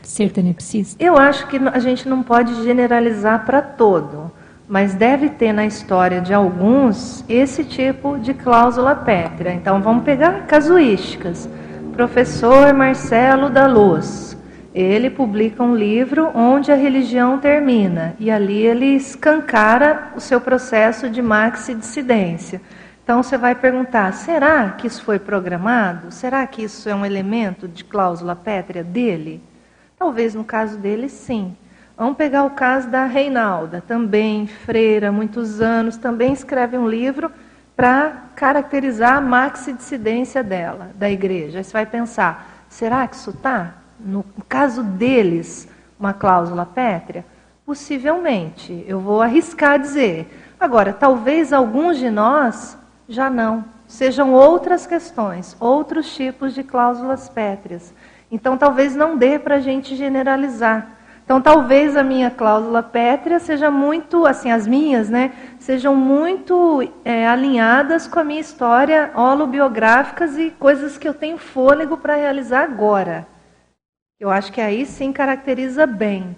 ser tenepsista? Eu acho que a gente não pode generalizar para todo mas deve ter na história de alguns esse tipo de cláusula pétrea. Então vamos pegar casuísticas. Professor Marcelo da Luz, ele publica um livro onde a religião termina e ali ele escancara o seu processo de maxi-dissidência. Então você vai perguntar: será que isso foi programado? Será que isso é um elemento de cláusula pétrea dele? Talvez no caso dele, sim. Vamos pegar o caso da Reinalda, também freira, muitos anos, também escreve um livro para caracterizar a maxi-dissidência dela, da igreja. Aí você vai pensar, será que isso está? No caso deles, uma cláusula pétrea? Possivelmente, eu vou arriscar dizer. Agora, talvez alguns de nós já não. Sejam outras questões, outros tipos de cláusulas pétreas. Então, talvez não dê para a gente generalizar. Então, talvez a minha cláusula pétrea seja muito, assim, as minhas, né, sejam muito é, alinhadas com a minha história holobiográficas e coisas que eu tenho fôlego para realizar agora. Eu acho que aí sim caracteriza bem,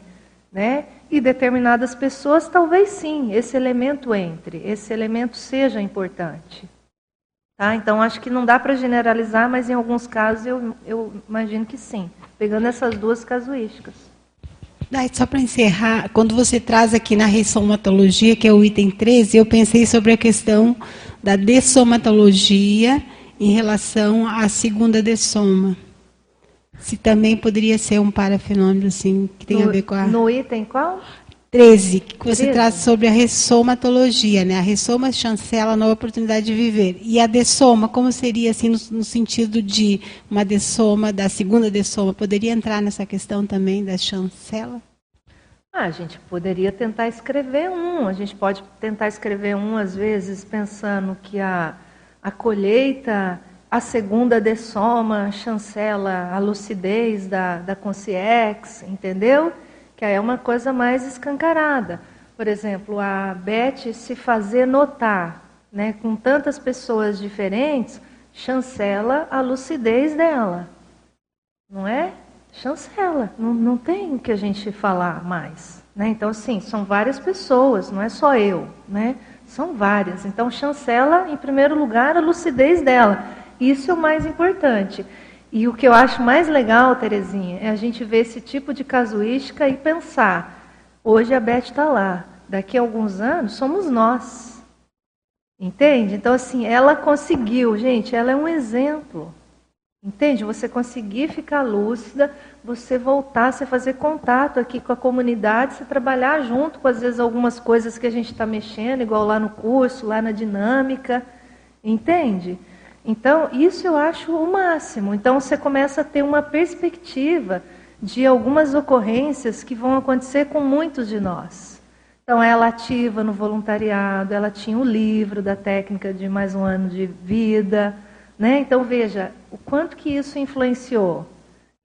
né? E determinadas pessoas, talvez sim, esse elemento entre, esse elemento seja importante. Tá? Então, acho que não dá para generalizar, mas em alguns casos eu, eu imagino que sim, pegando essas duas casuísticas. Só para encerrar, quando você traz aqui na ressomatologia, que é o item 13, eu pensei sobre a questão da dessomatologia em relação à segunda dessoma. Se também poderia ser um parafenômeno assim, que tem no, a ver com a. No item qual? 13, que você 13. traz sobre a ressomatologia, né? A ressoma chancela a nova oportunidade de viver. E a dessoma, como seria assim no, no, sentido de uma dessoma, da segunda dessoma, poderia entrar nessa questão também da chancela? Ah, a gente poderia tentar escrever um, a gente pode tentar escrever um, às vezes, pensando que a, a colheita, a segunda dessoma chancela a lucidez da, da consciex, entendeu? que aí é uma coisa mais escancarada. Por exemplo, a Beth se fazer notar, né, com tantas pessoas diferentes, chancela a lucidez dela. Não é? Chancela. Não, não tem o que a gente falar mais. Né? Então, assim, são várias pessoas, não é só eu. Né? São várias. Então, chancela, em primeiro lugar, a lucidez dela. Isso é o mais importante. E o que eu acho mais legal, Terezinha, é a gente ver esse tipo de casuística e pensar: hoje a Beth está lá, daqui a alguns anos somos nós. Entende? Então, assim, ela conseguiu, gente, ela é um exemplo. Entende? Você conseguir ficar lúcida, você voltar, você fazer contato aqui com a comunidade, você trabalhar junto com, às vezes, algumas coisas que a gente está mexendo, igual lá no curso, lá na dinâmica. Entende? Então, isso eu acho o máximo. Então, você começa a ter uma perspectiva de algumas ocorrências que vão acontecer com muitos de nós. Então, ela ativa no voluntariado, ela tinha o livro da técnica de mais um ano de vida. Né? Então, veja o quanto que isso influenciou.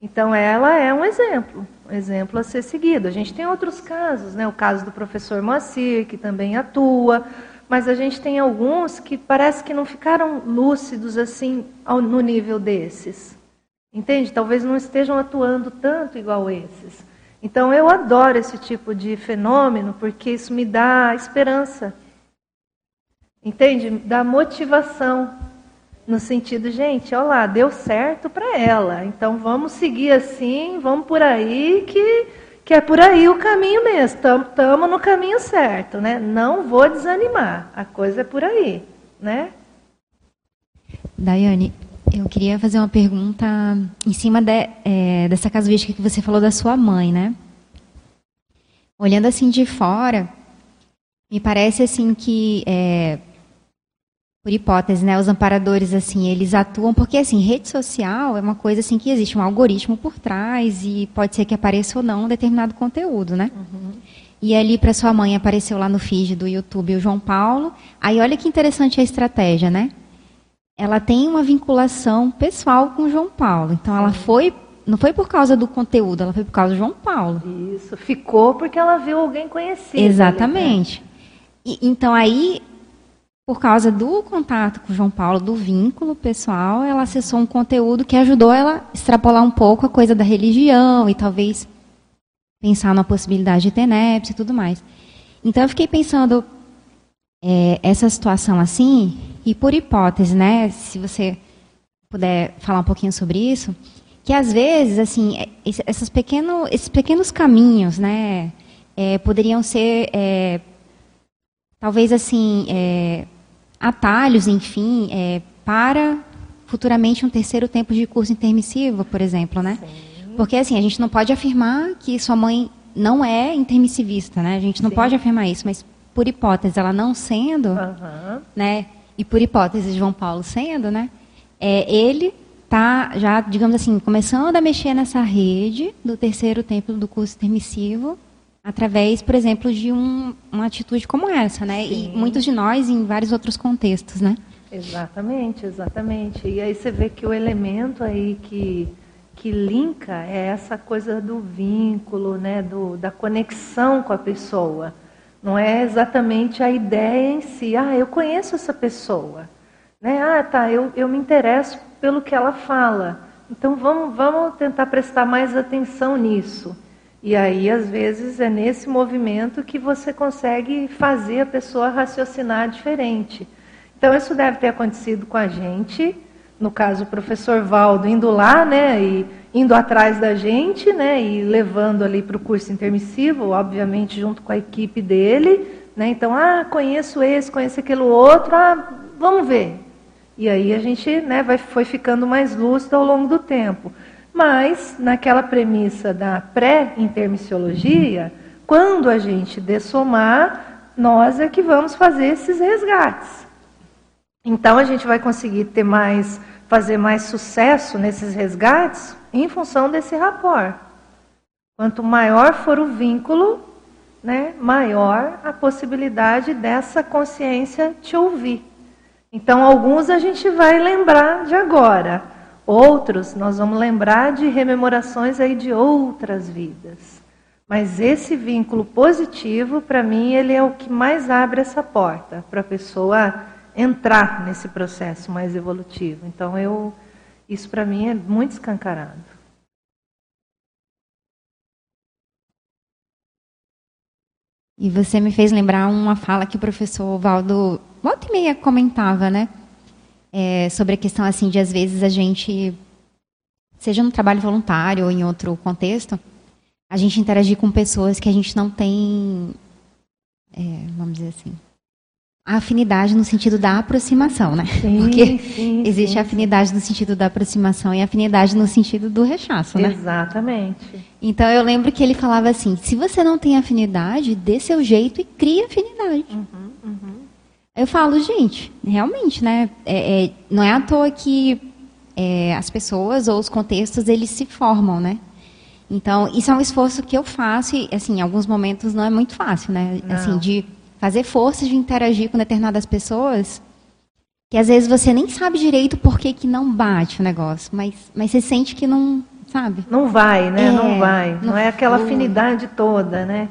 Então, ela é um exemplo, um exemplo a ser seguido. A gente tem outros casos, né? o caso do professor Moacir, que também atua mas a gente tem alguns que parece que não ficaram lúcidos assim ao, no nível desses. Entende? Talvez não estejam atuando tanto igual esses. Então eu adoro esse tipo de fenômeno porque isso me dá esperança. Entende? Dá motivação. No sentido, gente, olha lá, deu certo para ela. Então vamos seguir assim, vamos por aí que que é por aí o caminho mesmo. Estamos no caminho certo, né? Não vou desanimar. A coisa é por aí, né? Daiane, eu queria fazer uma pergunta em cima de, é, dessa casuística que você falou da sua mãe, né? Olhando assim de fora, me parece assim que é, por hipótese, né, os amparadores assim, eles atuam porque assim, rede social é uma coisa assim que existe um algoritmo por trás e pode ser que apareça ou não um determinado conteúdo, né? Uhum. E ali para sua mãe apareceu lá no feed do YouTube o João Paulo. Aí olha que interessante a estratégia, né? Ela tem uma vinculação pessoal com o João Paulo. Então ela foi não foi por causa do conteúdo, ela foi por causa do João Paulo. Isso, ficou porque ela viu alguém conhecido. Exatamente. Ali, né? e, então aí por causa do contato com João Paulo, do vínculo pessoal, ela acessou um conteúdo que ajudou ela a extrapolar um pouco a coisa da religião e talvez pensar na possibilidade de TENEPS e tudo mais. Então eu fiquei pensando é, essa situação assim, e por hipótese, né, se você puder falar um pouquinho sobre isso, que às vezes, assim, é, esses, pequeno, esses pequenos caminhos, né, é, poderiam ser, é, talvez assim, é, atalhos, enfim, é, para futuramente um terceiro tempo de curso intermissivo, por exemplo, né? Sim. Porque assim, a gente não pode afirmar que sua mãe não é intermissivista, né? A gente não Sim. pode afirmar isso, mas por hipótese ela não sendo, uhum. né? E por hipótese João Paulo sendo, né? É, ele tá já, digamos assim, começando a mexer nessa rede do terceiro tempo do curso intermissivo através, por exemplo, de um, uma atitude como essa, né? Sim. E muitos de nós em vários outros contextos, né? Exatamente, exatamente. E aí você vê que o elemento aí que que linka é essa coisa do vínculo, né, do, da conexão com a pessoa. Não é exatamente a ideia em si. Ah, eu conheço essa pessoa. Né? Ah, tá, eu, eu me interesso pelo que ela fala. Então vamos, vamos tentar prestar mais atenção nisso. E aí, às vezes, é nesse movimento que você consegue fazer a pessoa raciocinar diferente. Então, isso deve ter acontecido com a gente. No caso, o professor Valdo indo lá, né, e indo atrás da gente, né, e levando ali para o curso intermissivo, obviamente junto com a equipe dele, né. Então, ah, conheço esse, conheço aquele outro, ah, vamos ver. E aí a gente, né, vai, foi ficando mais lúcido ao longo do tempo. Mas, naquela premissa da pré-intermissiologia, quando a gente dessomar, nós é que vamos fazer esses resgates. Então, a gente vai conseguir ter mais, fazer mais sucesso nesses resgates em função desse rapport. Quanto maior for o vínculo, né, maior a possibilidade dessa consciência te ouvir. Então, alguns a gente vai lembrar de agora. Outros, nós vamos lembrar de rememorações aí de outras vidas. Mas esse vínculo positivo, para mim, ele é o que mais abre essa porta para a pessoa entrar nesse processo mais evolutivo. Então, eu, isso para mim é muito escancarado. E você me fez lembrar uma fala que o professor Valdo volta e meia comentava, né? É, sobre a questão assim de às vezes a gente, seja no trabalho voluntário ou em outro contexto, a gente interagir com pessoas que a gente não tem, é, vamos dizer assim, a afinidade no sentido da aproximação, né? Sim, Porque sim, existe sim, a afinidade no sentido da aproximação e a afinidade no sentido do rechaço, né? Exatamente. Então eu lembro que ele falava assim: se você não tem afinidade, dê seu jeito e crie afinidade. Uhum, uhum. Eu falo, gente, realmente, né? É, é, não é à toa que é, as pessoas ou os contextos eles se formam, né? Então, isso é um esforço que eu faço e, assim, em alguns momentos não é muito fácil, né? Não. Assim, de fazer força de interagir com determinadas pessoas que às vezes você nem sabe direito por que, que não bate o negócio, mas, mas você sente que não, sabe? Não vai, né? É, não vai. Não, não é aquela afinidade toda, né?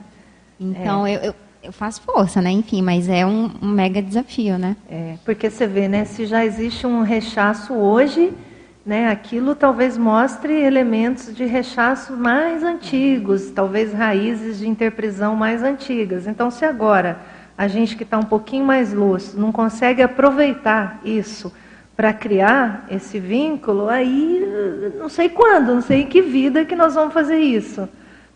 Então, eu, eu, eu faço força, né? Enfim, mas é um, um mega desafio, né? É, porque você vê, né? Se já existe um rechaço hoje, né? Aquilo talvez mostre elementos de rechaço mais antigos, talvez raízes de interprisão mais antigas. Então, se agora a gente que está um pouquinho mais lúcido não consegue aproveitar isso para criar esse vínculo, aí não sei quando, não sei em que vida que nós vamos fazer isso,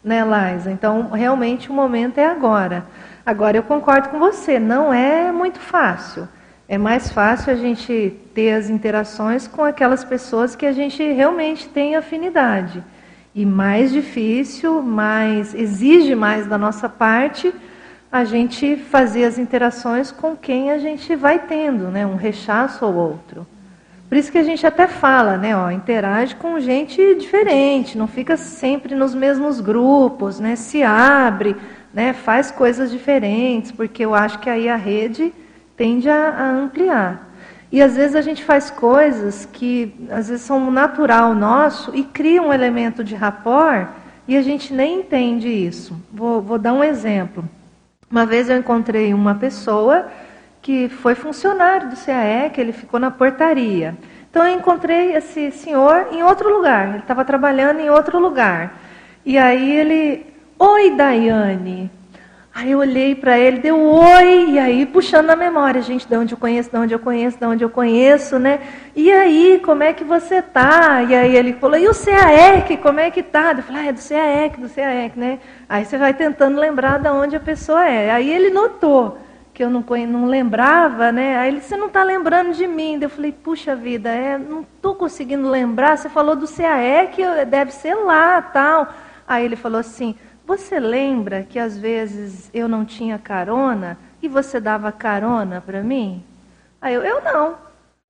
né, Laisa? Então, realmente o momento é agora. Agora, eu concordo com você, não é muito fácil. É mais fácil a gente ter as interações com aquelas pessoas que a gente realmente tem afinidade. E mais difícil, mais exige mais da nossa parte a gente fazer as interações com quem a gente vai tendo, né, um rechaço ou outro. Por isso que a gente até fala, né, ó, interage com gente diferente, não fica sempre nos mesmos grupos, né, se abre, né, faz coisas diferentes, porque eu acho que aí a rede tende a, a, ampliar. E às vezes a gente faz coisas que às vezes são natural nosso e cria um elemento de rapport e a gente nem entende isso. Vou, vou dar um exemplo. Uma vez eu encontrei uma pessoa que foi funcionário do CAE, que ele ficou na portaria. Então eu encontrei esse senhor em outro lugar, ele estava trabalhando em outro lugar. E aí ele Oi, Daiane. Aí eu olhei para ele, deu oi, e aí puxando na memória, gente, de onde eu conheço, de onde eu conheço, de onde eu conheço, né? E aí, como é que você tá? E aí ele falou, e o CAEC, como é que tá? Eu falei, ah, é do CAEC, do CAEC, né? Aí você vai tentando lembrar de onde a pessoa é. Aí ele notou que eu não, não lembrava, né? Aí ele, você não está lembrando de mim. Eu falei, puxa vida, é, não estou conseguindo lembrar. Você falou do CAEC, deve ser lá, tal. Aí ele falou assim, você lembra que às vezes eu não tinha carona e você dava carona para mim? Aí eu, eu não.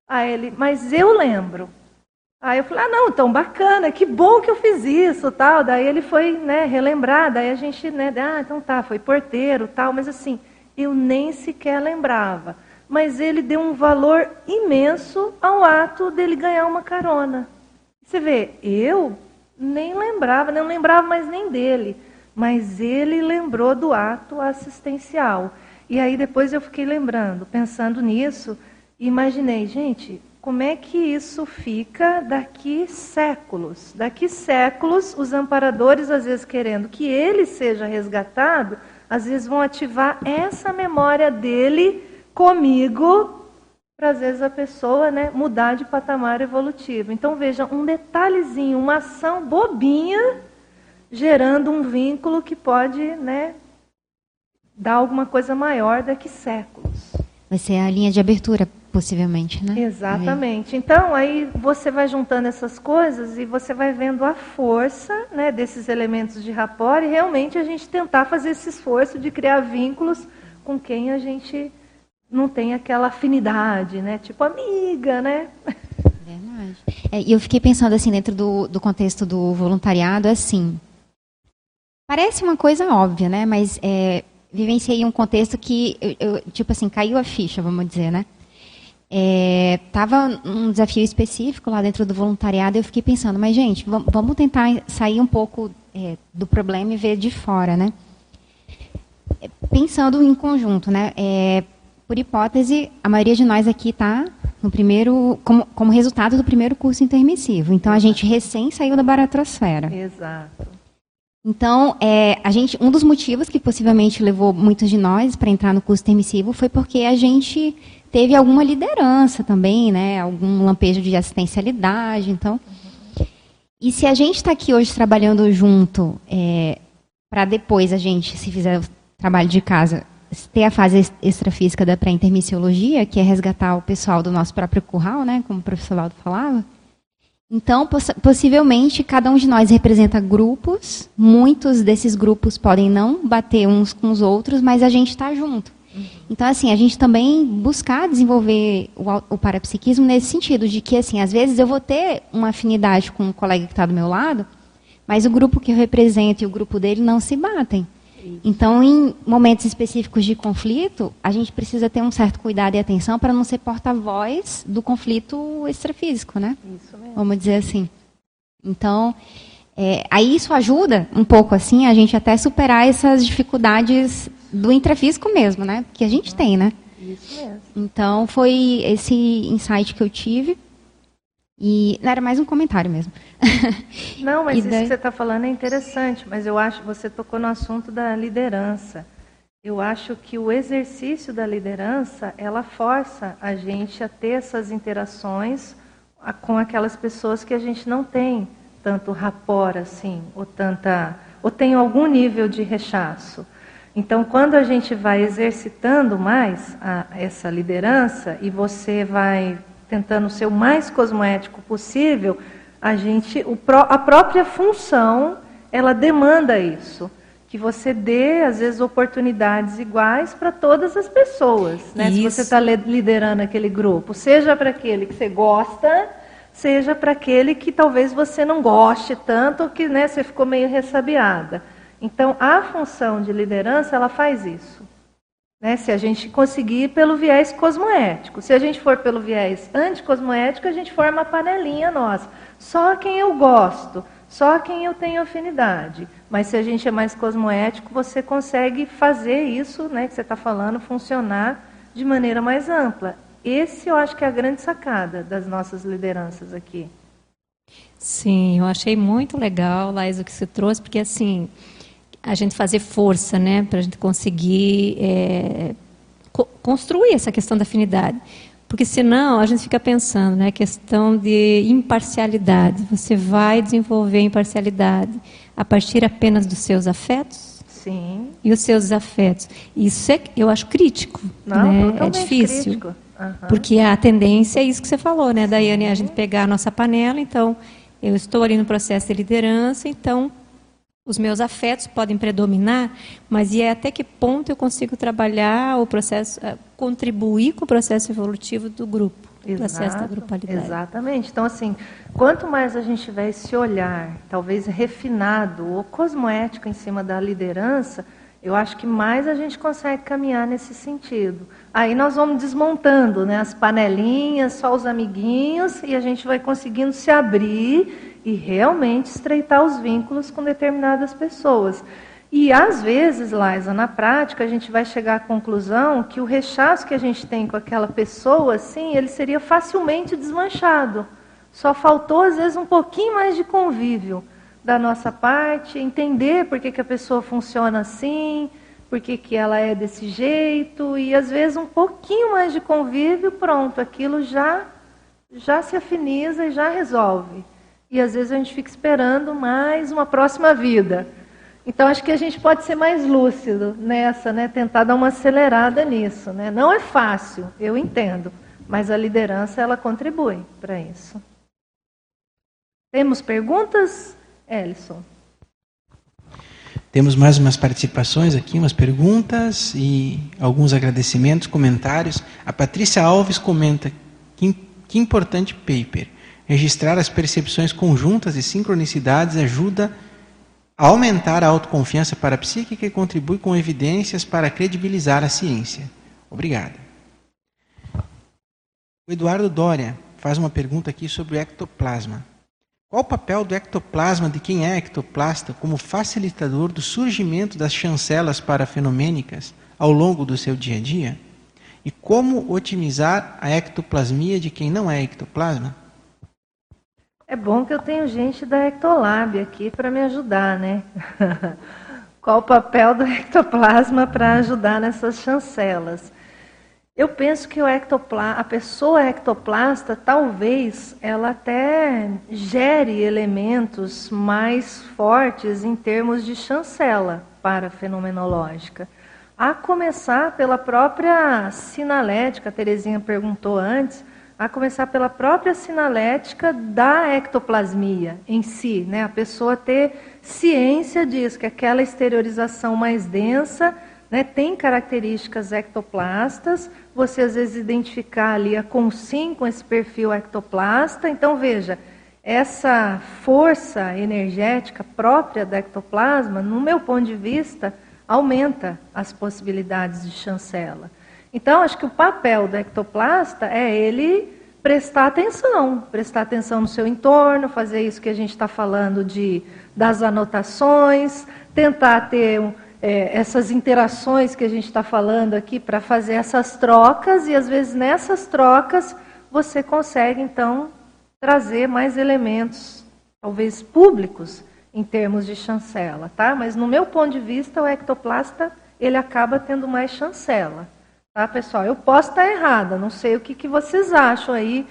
Aí ele, mas eu lembro. Aí eu falei, ah, não, tão bacana, que bom que eu fiz isso, tal. Daí ele foi, né, relembrar, daí a gente, né, ah, então tá, foi porteiro, tal, mas assim, eu nem sequer lembrava. Mas ele deu um valor imenso ao ato dele ganhar uma carona. Você vê, eu nem lembrava, não lembrava mais nem dele, mas ele lembrou do ato assistencial. E aí depois eu fiquei lembrando, pensando nisso, imaginei, gente, como é que isso fica daqui séculos? Daqui séculos, os amparadores, às vezes querendo que ele seja resgatado, às vezes vão ativar essa memória dele comigo, para às vezes a pessoa né, mudar de patamar evolutivo. Então veja, um detalhezinho, uma ação bobinha, gerando um vínculo que pode né, dar alguma coisa maior daqui séculos. Vai ser a linha de abertura possivelmente, né? Exatamente. Então, aí você vai juntando essas coisas e você vai vendo a força né, desses elementos de rapport e realmente a gente tentar fazer esse esforço de criar vínculos com quem a gente não tem aquela afinidade, né? Tipo amiga, né? Verdade. É, e eu fiquei pensando assim, dentro do, do contexto do voluntariado, assim, parece uma coisa óbvia, né? Mas é, vivenciei um contexto que, eu, eu, tipo assim, caiu a ficha, vamos dizer, né? Estava é, um desafio específico lá dentro do voluntariado e eu fiquei pensando, mas gente, vamos tentar sair um pouco é, do problema e ver de fora, né? Pensando em conjunto, né? É, por hipótese, a maioria de nós aqui está no primeiro, como, como resultado do primeiro curso intermissivo. Então a gente recém saiu da baratrosfera. Exato. Então, é, a gente, um dos motivos que possivelmente levou muitos de nós para entrar no curso intermissivo foi porque a gente teve alguma liderança também, né? Algum lampejo de assistencialidade. Então, e se a gente está aqui hoje trabalhando junto, é, para depois a gente, se fizer o trabalho de casa, ter a fase extrafísica da pré-intermissiologia, que é resgatar o pessoal do nosso próprio curral, né? Como o professor Laudo falava. Então, poss possivelmente, cada um de nós representa grupos. Muitos desses grupos podem não bater uns com os outros, mas a gente está junto. Então, assim, a gente também buscar desenvolver o, o parapsiquismo nesse sentido, de que, assim, às vezes eu vou ter uma afinidade com um colega que está do meu lado, mas o grupo que eu represento e o grupo dele não se batem. Então, em momentos específicos de conflito, a gente precisa ter um certo cuidado e atenção para não ser porta-voz do conflito extrafísico, né? Isso mesmo. Vamos dizer assim. Então, é, aí isso ajuda um pouco, assim, a gente até superar essas dificuldades do intrafísico mesmo, né? Que a gente tem, né? Isso mesmo. Então foi esse insight que eu tive. E não, era mais um comentário mesmo. Não, mas isso daí... que você está falando é interessante, mas eu acho que você tocou no assunto da liderança. Eu acho que o exercício da liderança, ela força a gente a ter essas interações com aquelas pessoas que a gente não tem tanto rapor assim, ou tanta, ou tem algum nível de rechaço. Então, quando a gente vai exercitando mais a, essa liderança e você vai tentando ser o mais cosmoético possível, a gente, o, a própria função, ela demanda isso, que você dê às vezes oportunidades iguais para todas as pessoas, né? Se você está liderando aquele grupo, seja para aquele que você gosta, seja para aquele que talvez você não goste tanto, que né, você ficou meio ressabiada. Então, a função de liderança, ela faz isso. Né? Se a gente conseguir pelo viés cosmoético. Se a gente for pelo viés anticosmoético, a gente forma a panelinha nossa. Só quem eu gosto, só quem eu tenho afinidade. Mas se a gente é mais cosmoético, você consegue fazer isso, né, que você está falando, funcionar de maneira mais ampla. Esse eu acho que é a grande sacada das nossas lideranças aqui. Sim, eu achei muito legal, Laís, o que você trouxe, porque assim, a gente fazer força, né, para a gente conseguir é, co construir essa questão da afinidade. Porque senão a gente fica pensando, né, questão de imparcialidade. Você vai desenvolver imparcialidade a partir apenas dos seus afetos? Sim. E os seus afetos. Isso é, eu acho crítico, Não, né? É difícil. Uhum. Porque a tendência é isso que você falou, né, Daiane, a gente pegar a nossa panela, então eu estou ali no processo de liderança, então os meus afetos podem predominar, mas e é até que ponto eu consigo trabalhar o processo, eh, contribuir com o processo evolutivo do grupo. Exato, do acesso da grupalidade. Exatamente. Então, assim, quanto mais a gente tiver esse olhar, talvez refinado ou cosmoético em cima da liderança, eu acho que mais a gente consegue caminhar nesse sentido. Aí nós vamos desmontando né, as panelinhas, só os amiguinhos, e a gente vai conseguindo se abrir e realmente estreitar os vínculos com determinadas pessoas. E às vezes, Laisa, na prática, a gente vai chegar à conclusão que o rechaço que a gente tem com aquela pessoa, assim, ele seria facilmente desmanchado. Só faltou, às vezes, um pouquinho mais de convívio da nossa parte, entender por que, que a pessoa funciona assim, por que, que ela é desse jeito, e às vezes um pouquinho mais de convívio, pronto, aquilo já, já se afiniza e já resolve. E às vezes a gente fica esperando mais uma próxima vida. Então acho que a gente pode ser mais lúcido nessa, né? Tentar dar uma acelerada nisso, né? Não é fácil, eu entendo, mas a liderança ela contribui para isso. Temos perguntas? Ellison. Temos mais umas participações aqui, umas perguntas e alguns agradecimentos, comentários. A Patrícia Alves comenta que, que importante paper. Registrar as percepções conjuntas e sincronicidades ajuda a aumentar a autoconfiança para a psíquica e contribui com evidências para credibilizar a ciência. Obrigado. O Eduardo Dória faz uma pergunta aqui sobre o ectoplasma. Qual o papel do ectoplasma de quem é ectoplasta como facilitador do surgimento das chancelas parafenomênicas ao longo do seu dia a dia? E como otimizar a ectoplasmia de quem não é ectoplasma? É bom que eu tenho gente da Ectolab aqui para me ajudar, né? Qual o papel do ectoplasma para ajudar nessas chancelas? Eu penso que o a pessoa ectoplasta, talvez, ela até gere elementos mais fortes em termos de chancela para fenomenológica. A começar pela própria sinalética, a Terezinha perguntou antes, a começar pela própria sinalética da ectoplasmia em si, né? A pessoa ter ciência disso, que aquela exteriorização mais densa né, tem características ectoplastas, você às vezes identificar ali a consim com esse perfil ectoplasta. Então, veja, essa força energética própria do ectoplasma, no meu ponto de vista, aumenta as possibilidades de chancela. Então, acho que o papel do ectoplasta é ele prestar atenção, prestar atenção no seu entorno, fazer isso que a gente está falando de das anotações, tentar ter é, essas interações que a gente está falando aqui para fazer essas trocas, e às vezes nessas trocas você consegue então trazer mais elementos, talvez públicos, em termos de chancela, tá? Mas no meu ponto de vista, o ectoplasta ele acaba tendo mais chancela, tá, pessoal? Eu posso estar errada, não sei o que, que vocês acham aí.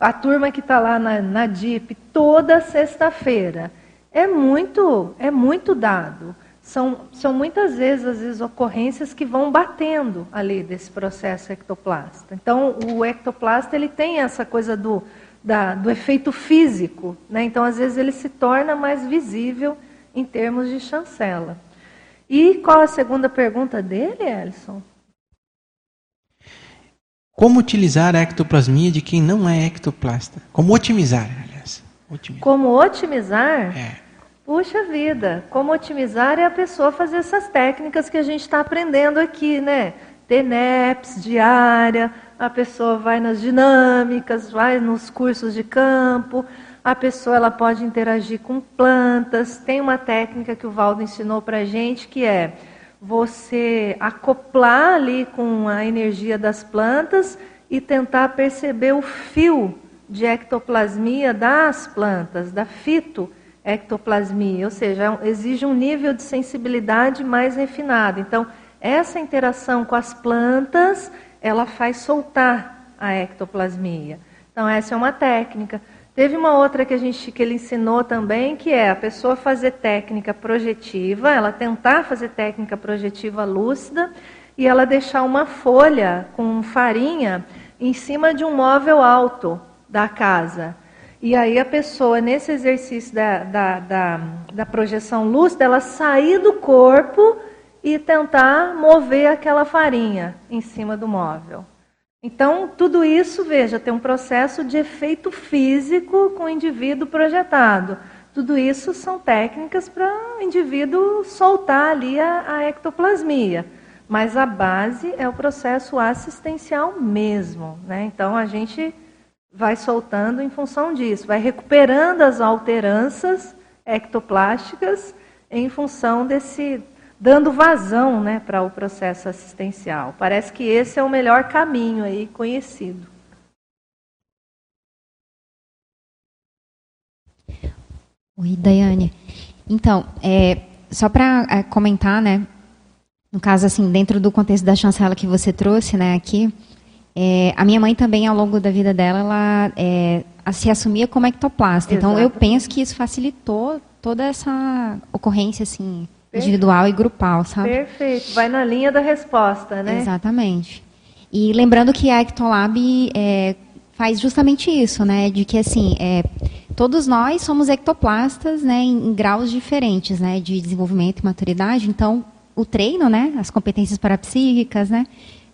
A turma que está lá na, na DIP toda sexta-feira é muito, é muito dado são, são muitas vezes, às vezes, ocorrências que vão batendo ali desse processo ectoplasta. Então, o ectoplasta ele tem essa coisa do, da, do efeito físico, né? então, às vezes, ele se torna mais visível em termos de chancela. E qual a segunda pergunta dele, Elson? Como utilizar a ectoplasmia de quem não é ectoplasta? Como otimizar, aliás. Otimizar. Como otimizar? É. Puxa vida, como otimizar é a pessoa fazer essas técnicas que a gente está aprendendo aqui, né? TENEPS diária, a pessoa vai nas dinâmicas, vai nos cursos de campo, a pessoa ela pode interagir com plantas. Tem uma técnica que o Valdo ensinou para a gente que é você acoplar ali com a energia das plantas e tentar perceber o fio de ectoplasmia das plantas, da fito ectoplasmia, ou seja, é exige um nível de sensibilidade mais refinado. Então, essa interação com as plantas, ela faz soltar a ectoplasmia. Então, essa é uma técnica. Teve uma outra que a gente que ele ensinou também, que é a pessoa fazer técnica projetiva, ela tentar fazer técnica projetiva lúcida e ela deixar uma folha com farinha em cima de um móvel alto da casa. E aí a pessoa, nesse exercício da, da, da, da projeção lúcida, ela sair do corpo e tentar mover aquela farinha em cima do móvel. Então, tudo isso, veja, tem um processo de efeito físico com o indivíduo projetado. Tudo isso são técnicas para o indivíduo soltar ali a, a ectoplasmia. Mas a base é o processo assistencial mesmo. Né? Então, a gente vai soltando em função disso, vai recuperando as alteranças ectoplásticas em função desse dando vazão, né, para o processo assistencial. Parece que esse é o melhor caminho aí conhecido. Oi, Daiane. Então, é, só para é, comentar, né, no caso assim, dentro do contexto da chancela que você trouxe, né, aqui, é, a minha mãe também, ao longo da vida dela, ela é, se assumia como ectoplasta. Exato. Então, eu penso que isso facilitou toda essa ocorrência, assim, individual e grupal, sabe? Perfeito. Vai na linha da resposta, né? Exatamente. E lembrando que a Ectolab é, faz justamente isso, né? De que assim, é, todos nós somos ectoplastas, né? Em, em, graus diferentes, né? De desenvolvimento e maturidade. Então, o treino, né? As competências parapsíquicas, né?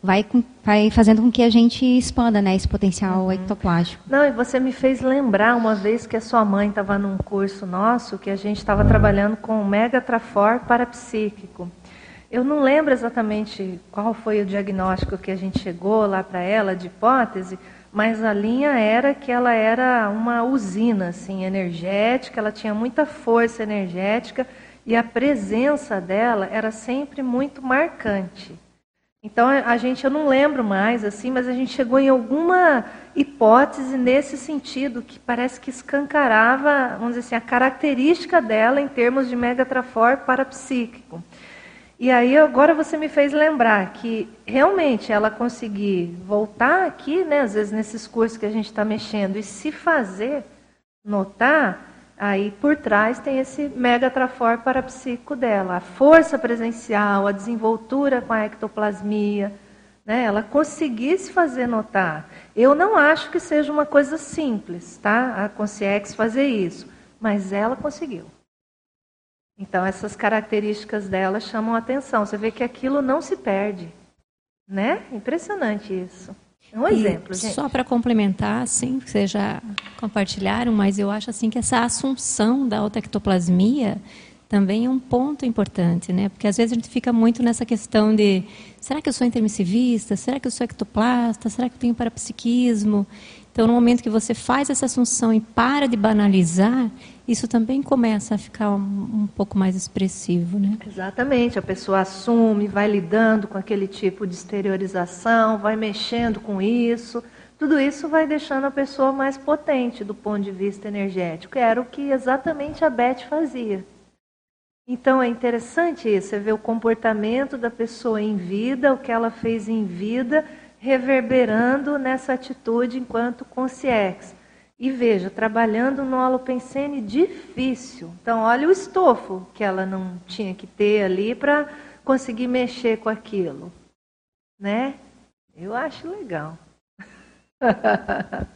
Vai, vai fazendo com que a gente expanda né, esse potencial uhum. ectoplástico. Não, e você me fez lembrar uma vez que a sua mãe estava num curso nosso que a gente estava trabalhando com o Mega Trafor parapsíquico. Eu não lembro exatamente qual foi o diagnóstico que a gente chegou lá para ela de hipótese, mas a linha era que ela era uma usina assim energética, ela tinha muita força energética e a presença dela era sempre muito marcante. Então a gente, eu não lembro mais assim, mas a gente chegou em alguma hipótese nesse sentido que parece que escancarava, vamos dizer assim, a característica dela em termos de megatrafor parapsíquico. E aí agora você me fez lembrar que realmente ela conseguir voltar aqui, né, às vezes nesses cursos que a gente está mexendo, e se fazer notar, Aí por trás tem esse mega trafor parapsíquico dela, a força presencial, a desenvoltura com a ectoplasmia, né? Ela conseguisse fazer notar. Eu não acho que seja uma coisa simples, tá? A Consciex fazer isso, mas ela conseguiu. Então essas características dela chamam a atenção. Você vê que aquilo não se perde, né? Impressionante isso. Um exemplo, gente. Só para complementar, assim, que vocês já compartilharam, mas eu acho assim que essa assunção da autoectoplasmia também é um ponto importante, né? Porque às vezes a gente fica muito nessa questão de será que eu sou intermissivista? Será que eu sou ectoplasta? Será que eu tenho parapsiquismo? Então, no momento que você faz essa assunção e para de banalizar, isso também começa a ficar um, um, pouco mais expressivo, né? Exatamente. A pessoa assume, vai lidando com aquele tipo de exteriorização, vai mexendo com isso. Tudo isso vai deixando a pessoa mais potente do ponto de vista energético. Era o que exatamente a Beth fazia. Então é interessante isso, você vê o comportamento da pessoa em vida, o que ela fez em vida reverberando nessa atitude enquanto consciex. E veja, trabalhando no alopensene difícil. Então, olha o estofo que ela não tinha que ter ali para conseguir mexer com aquilo. Né? Eu acho legal.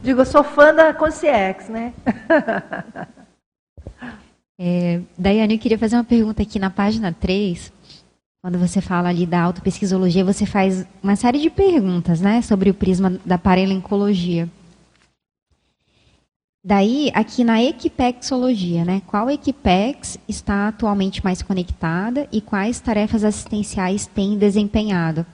Digo, eu sou fã da Consciex, né? é, Daiane, eu queria fazer uma pergunta aqui na página 3. Quando você fala ali da autopesquisologia, você faz uma série de perguntas, né, sobre o prisma da paralencologia. Daí, aqui na equipexologia, né, qual equipex está atualmente mais conectada e quais tarefas assistenciais tem desempenhado?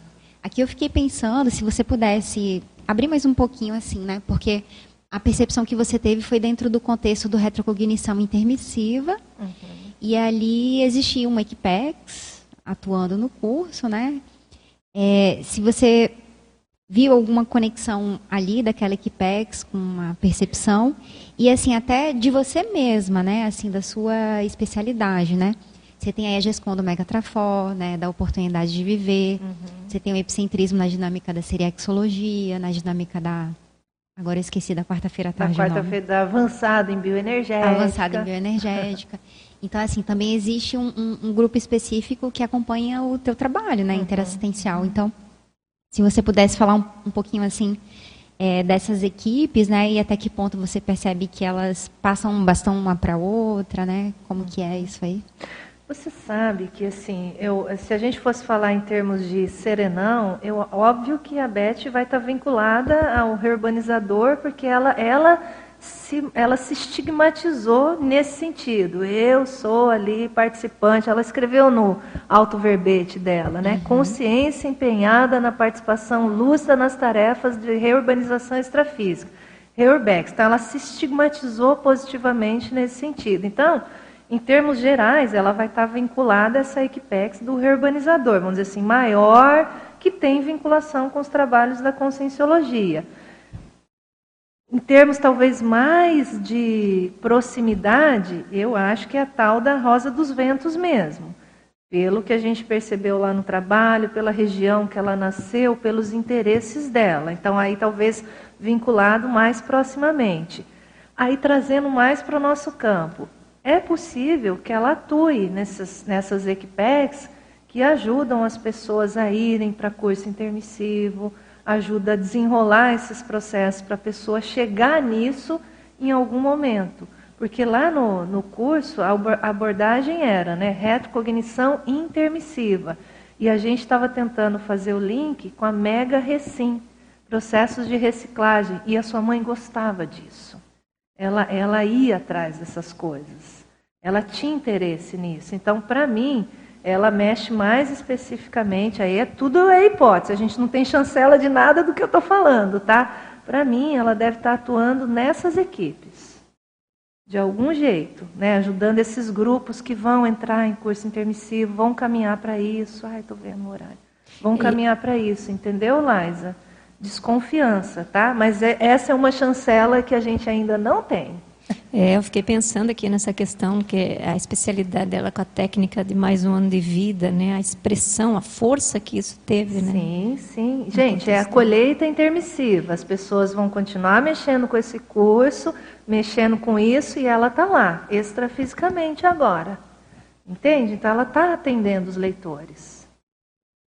Aqui eu fiquei pensando se você pudesse abrir mais um pouquinho assim, né, porque a percepção que você teve foi dentro do contexto do retrocognição intermissiva, uhum. e ali existia uma equipex, atuando no curso, né? É, se você viu alguma conexão ali daquela Equipex com uma percepção e assim até de você mesma, né? Assim da sua especialidade, né? Você tem aí a gestão do Megatrafor, né? Da oportunidade de viver. Uhum. Você tem o epicentrismo na dinâmica da seriexologia, na dinâmica da Agora eu esqueci da quarta-feira à tarde. Da quarta-feira da avançada em bioenergética. Avançada em bioenergética. Então, assim, também existe um, um, um, grupo específico que acompanha o teu trabalho, né, uhum. interassistencial. Então, se você pudesse falar um, um pouquinho, assim, é, dessas equipes, né, e até que ponto você percebe que elas passam um bastão uma para outra, né, como que é isso aí? Você sabe que assim, eu, se a gente fosse falar em termos de serenão, eu, óbvio que a Beth vai estar vinculada ao reurbanizador, porque ela, ela, se, ela se estigmatizou nesse sentido. Eu sou ali participante. Ela escreveu no alto verbete dela, né? Uhum. Consciência empenhada na participação lúcida nas tarefas de reurbanização extrafísica. Reurbex. Então, ela se estigmatizou positivamente nesse sentido. Então, em termos gerais, ela vai estar vinculada a essa Equipex do reurbanizador, vamos dizer assim, maior, que tem vinculação com os trabalhos da conscienciologia. Em termos talvez mais de proximidade, eu acho que é a tal da Rosa dos Ventos mesmo. Pelo que a gente percebeu lá no trabalho, pela região que ela nasceu, pelos interesses dela. Então, aí talvez vinculado mais proximamente. Aí trazendo mais para o nosso campo é possível que ela atue nessas, nessas que ajudam as pessoas a irem para curso intermissivo, ajuda a desenrolar esses processos para a pessoa chegar nisso em algum momento. Porque lá no, no curso a abordagem era né, retrocognição intermissiva. E a gente estava tentando fazer o link com a mega recim, processos de reciclagem. E a sua mãe gostava disso. Ela, ela ia atrás dessas coisas. Ela tinha interesse nisso. Então, para mim, ela mexe mais especificamente, aí é tudo é hipótese, a gente não tem chancela de nada do que eu estou falando, tá? Para mim, ela deve estar tá atuando nessas equipes, de algum jeito, né? ajudando esses grupos que vão entrar em curso intermissivo, vão caminhar para isso. Ai, estou vendo o horário. Vão caminhar para isso, entendeu, Liza? Desconfiança, tá? Mas é, essa é uma chancela que a gente ainda não tem. É, eu fiquei pensando aqui nessa questão que a especialidade dela com a técnica de mais um ano de vida, né? A expressão, a força que isso teve, né? Sim, sim. Gente, é a colheita intermissiva. As pessoas vão continuar mexendo com esse curso, mexendo com isso e ela está lá, extrafisicamente agora. Entende? Então ela está atendendo os leitores.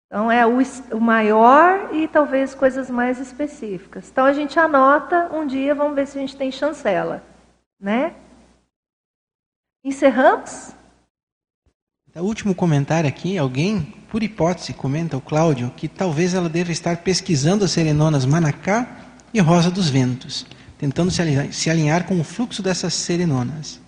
Então é o, o maior e talvez coisas mais específicas. Então a gente anota um dia, vamos ver se a gente tem chancela né? Encerramos? O último comentário aqui, alguém, por hipótese, comenta o Cláudio que talvez ela deva estar pesquisando as serenonas Manacá e Rosa dos Ventos, tentando se alinhar, se alinhar com o fluxo dessas serenonas.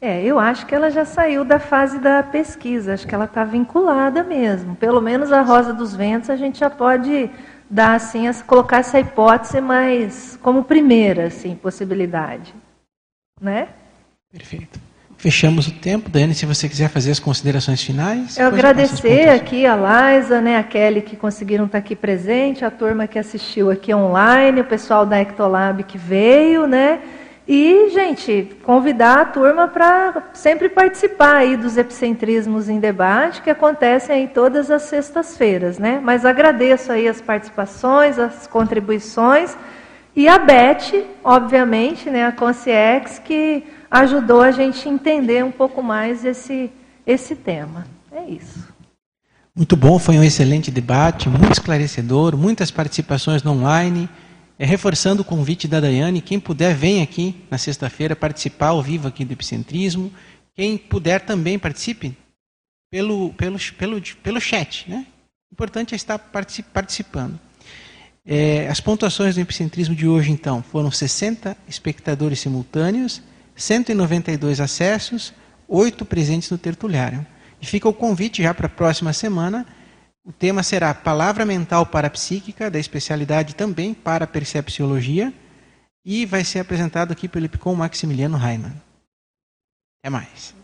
É, eu acho que ela já saiu da fase da pesquisa, acho que ela está vinculada mesmo. Pelo menos a Rosa dos Ventos a gente já pode dar assim, colocar essa hipótese mais como primeira assim, possibilidade né? Perfeito. Fechamos o tempo. Dani, se você quiser fazer as considerações finais. Eu agradecer aqui a Liza, né, a Kelly que conseguiram estar aqui presente, a turma que assistiu aqui online, o pessoal da Ectolab que veio, né? E, gente, convidar a turma para sempre participar aí dos epicentrismos em debate que acontecem aí todas as sextas-feiras, né? Mas agradeço aí as participações, as contribuições. E a Beth, obviamente, né, a Conciex, que ajudou a gente entender um pouco mais esse, esse tema. É isso. Muito bom, foi um excelente debate, muito esclarecedor, muitas participações online. É, reforçando o convite da Daiane, quem puder, vem aqui na sexta-feira participar ao vivo aqui do Epicentrismo. Quem puder também participe pelo, pelo, pelo, pelo chat. Né? O importante é estar participando. É, as pontuações do epicentrismo de hoje, então, foram 60 espectadores simultâneos, 192 acessos, 8 presentes no tertuliário. E fica o convite já para a próxima semana. O tema será Palavra Mental Parapsíquica, da especialidade também para Percepciologia, e vai ser apresentado aqui pelo Epicom Maximiliano Raimann. Até mais.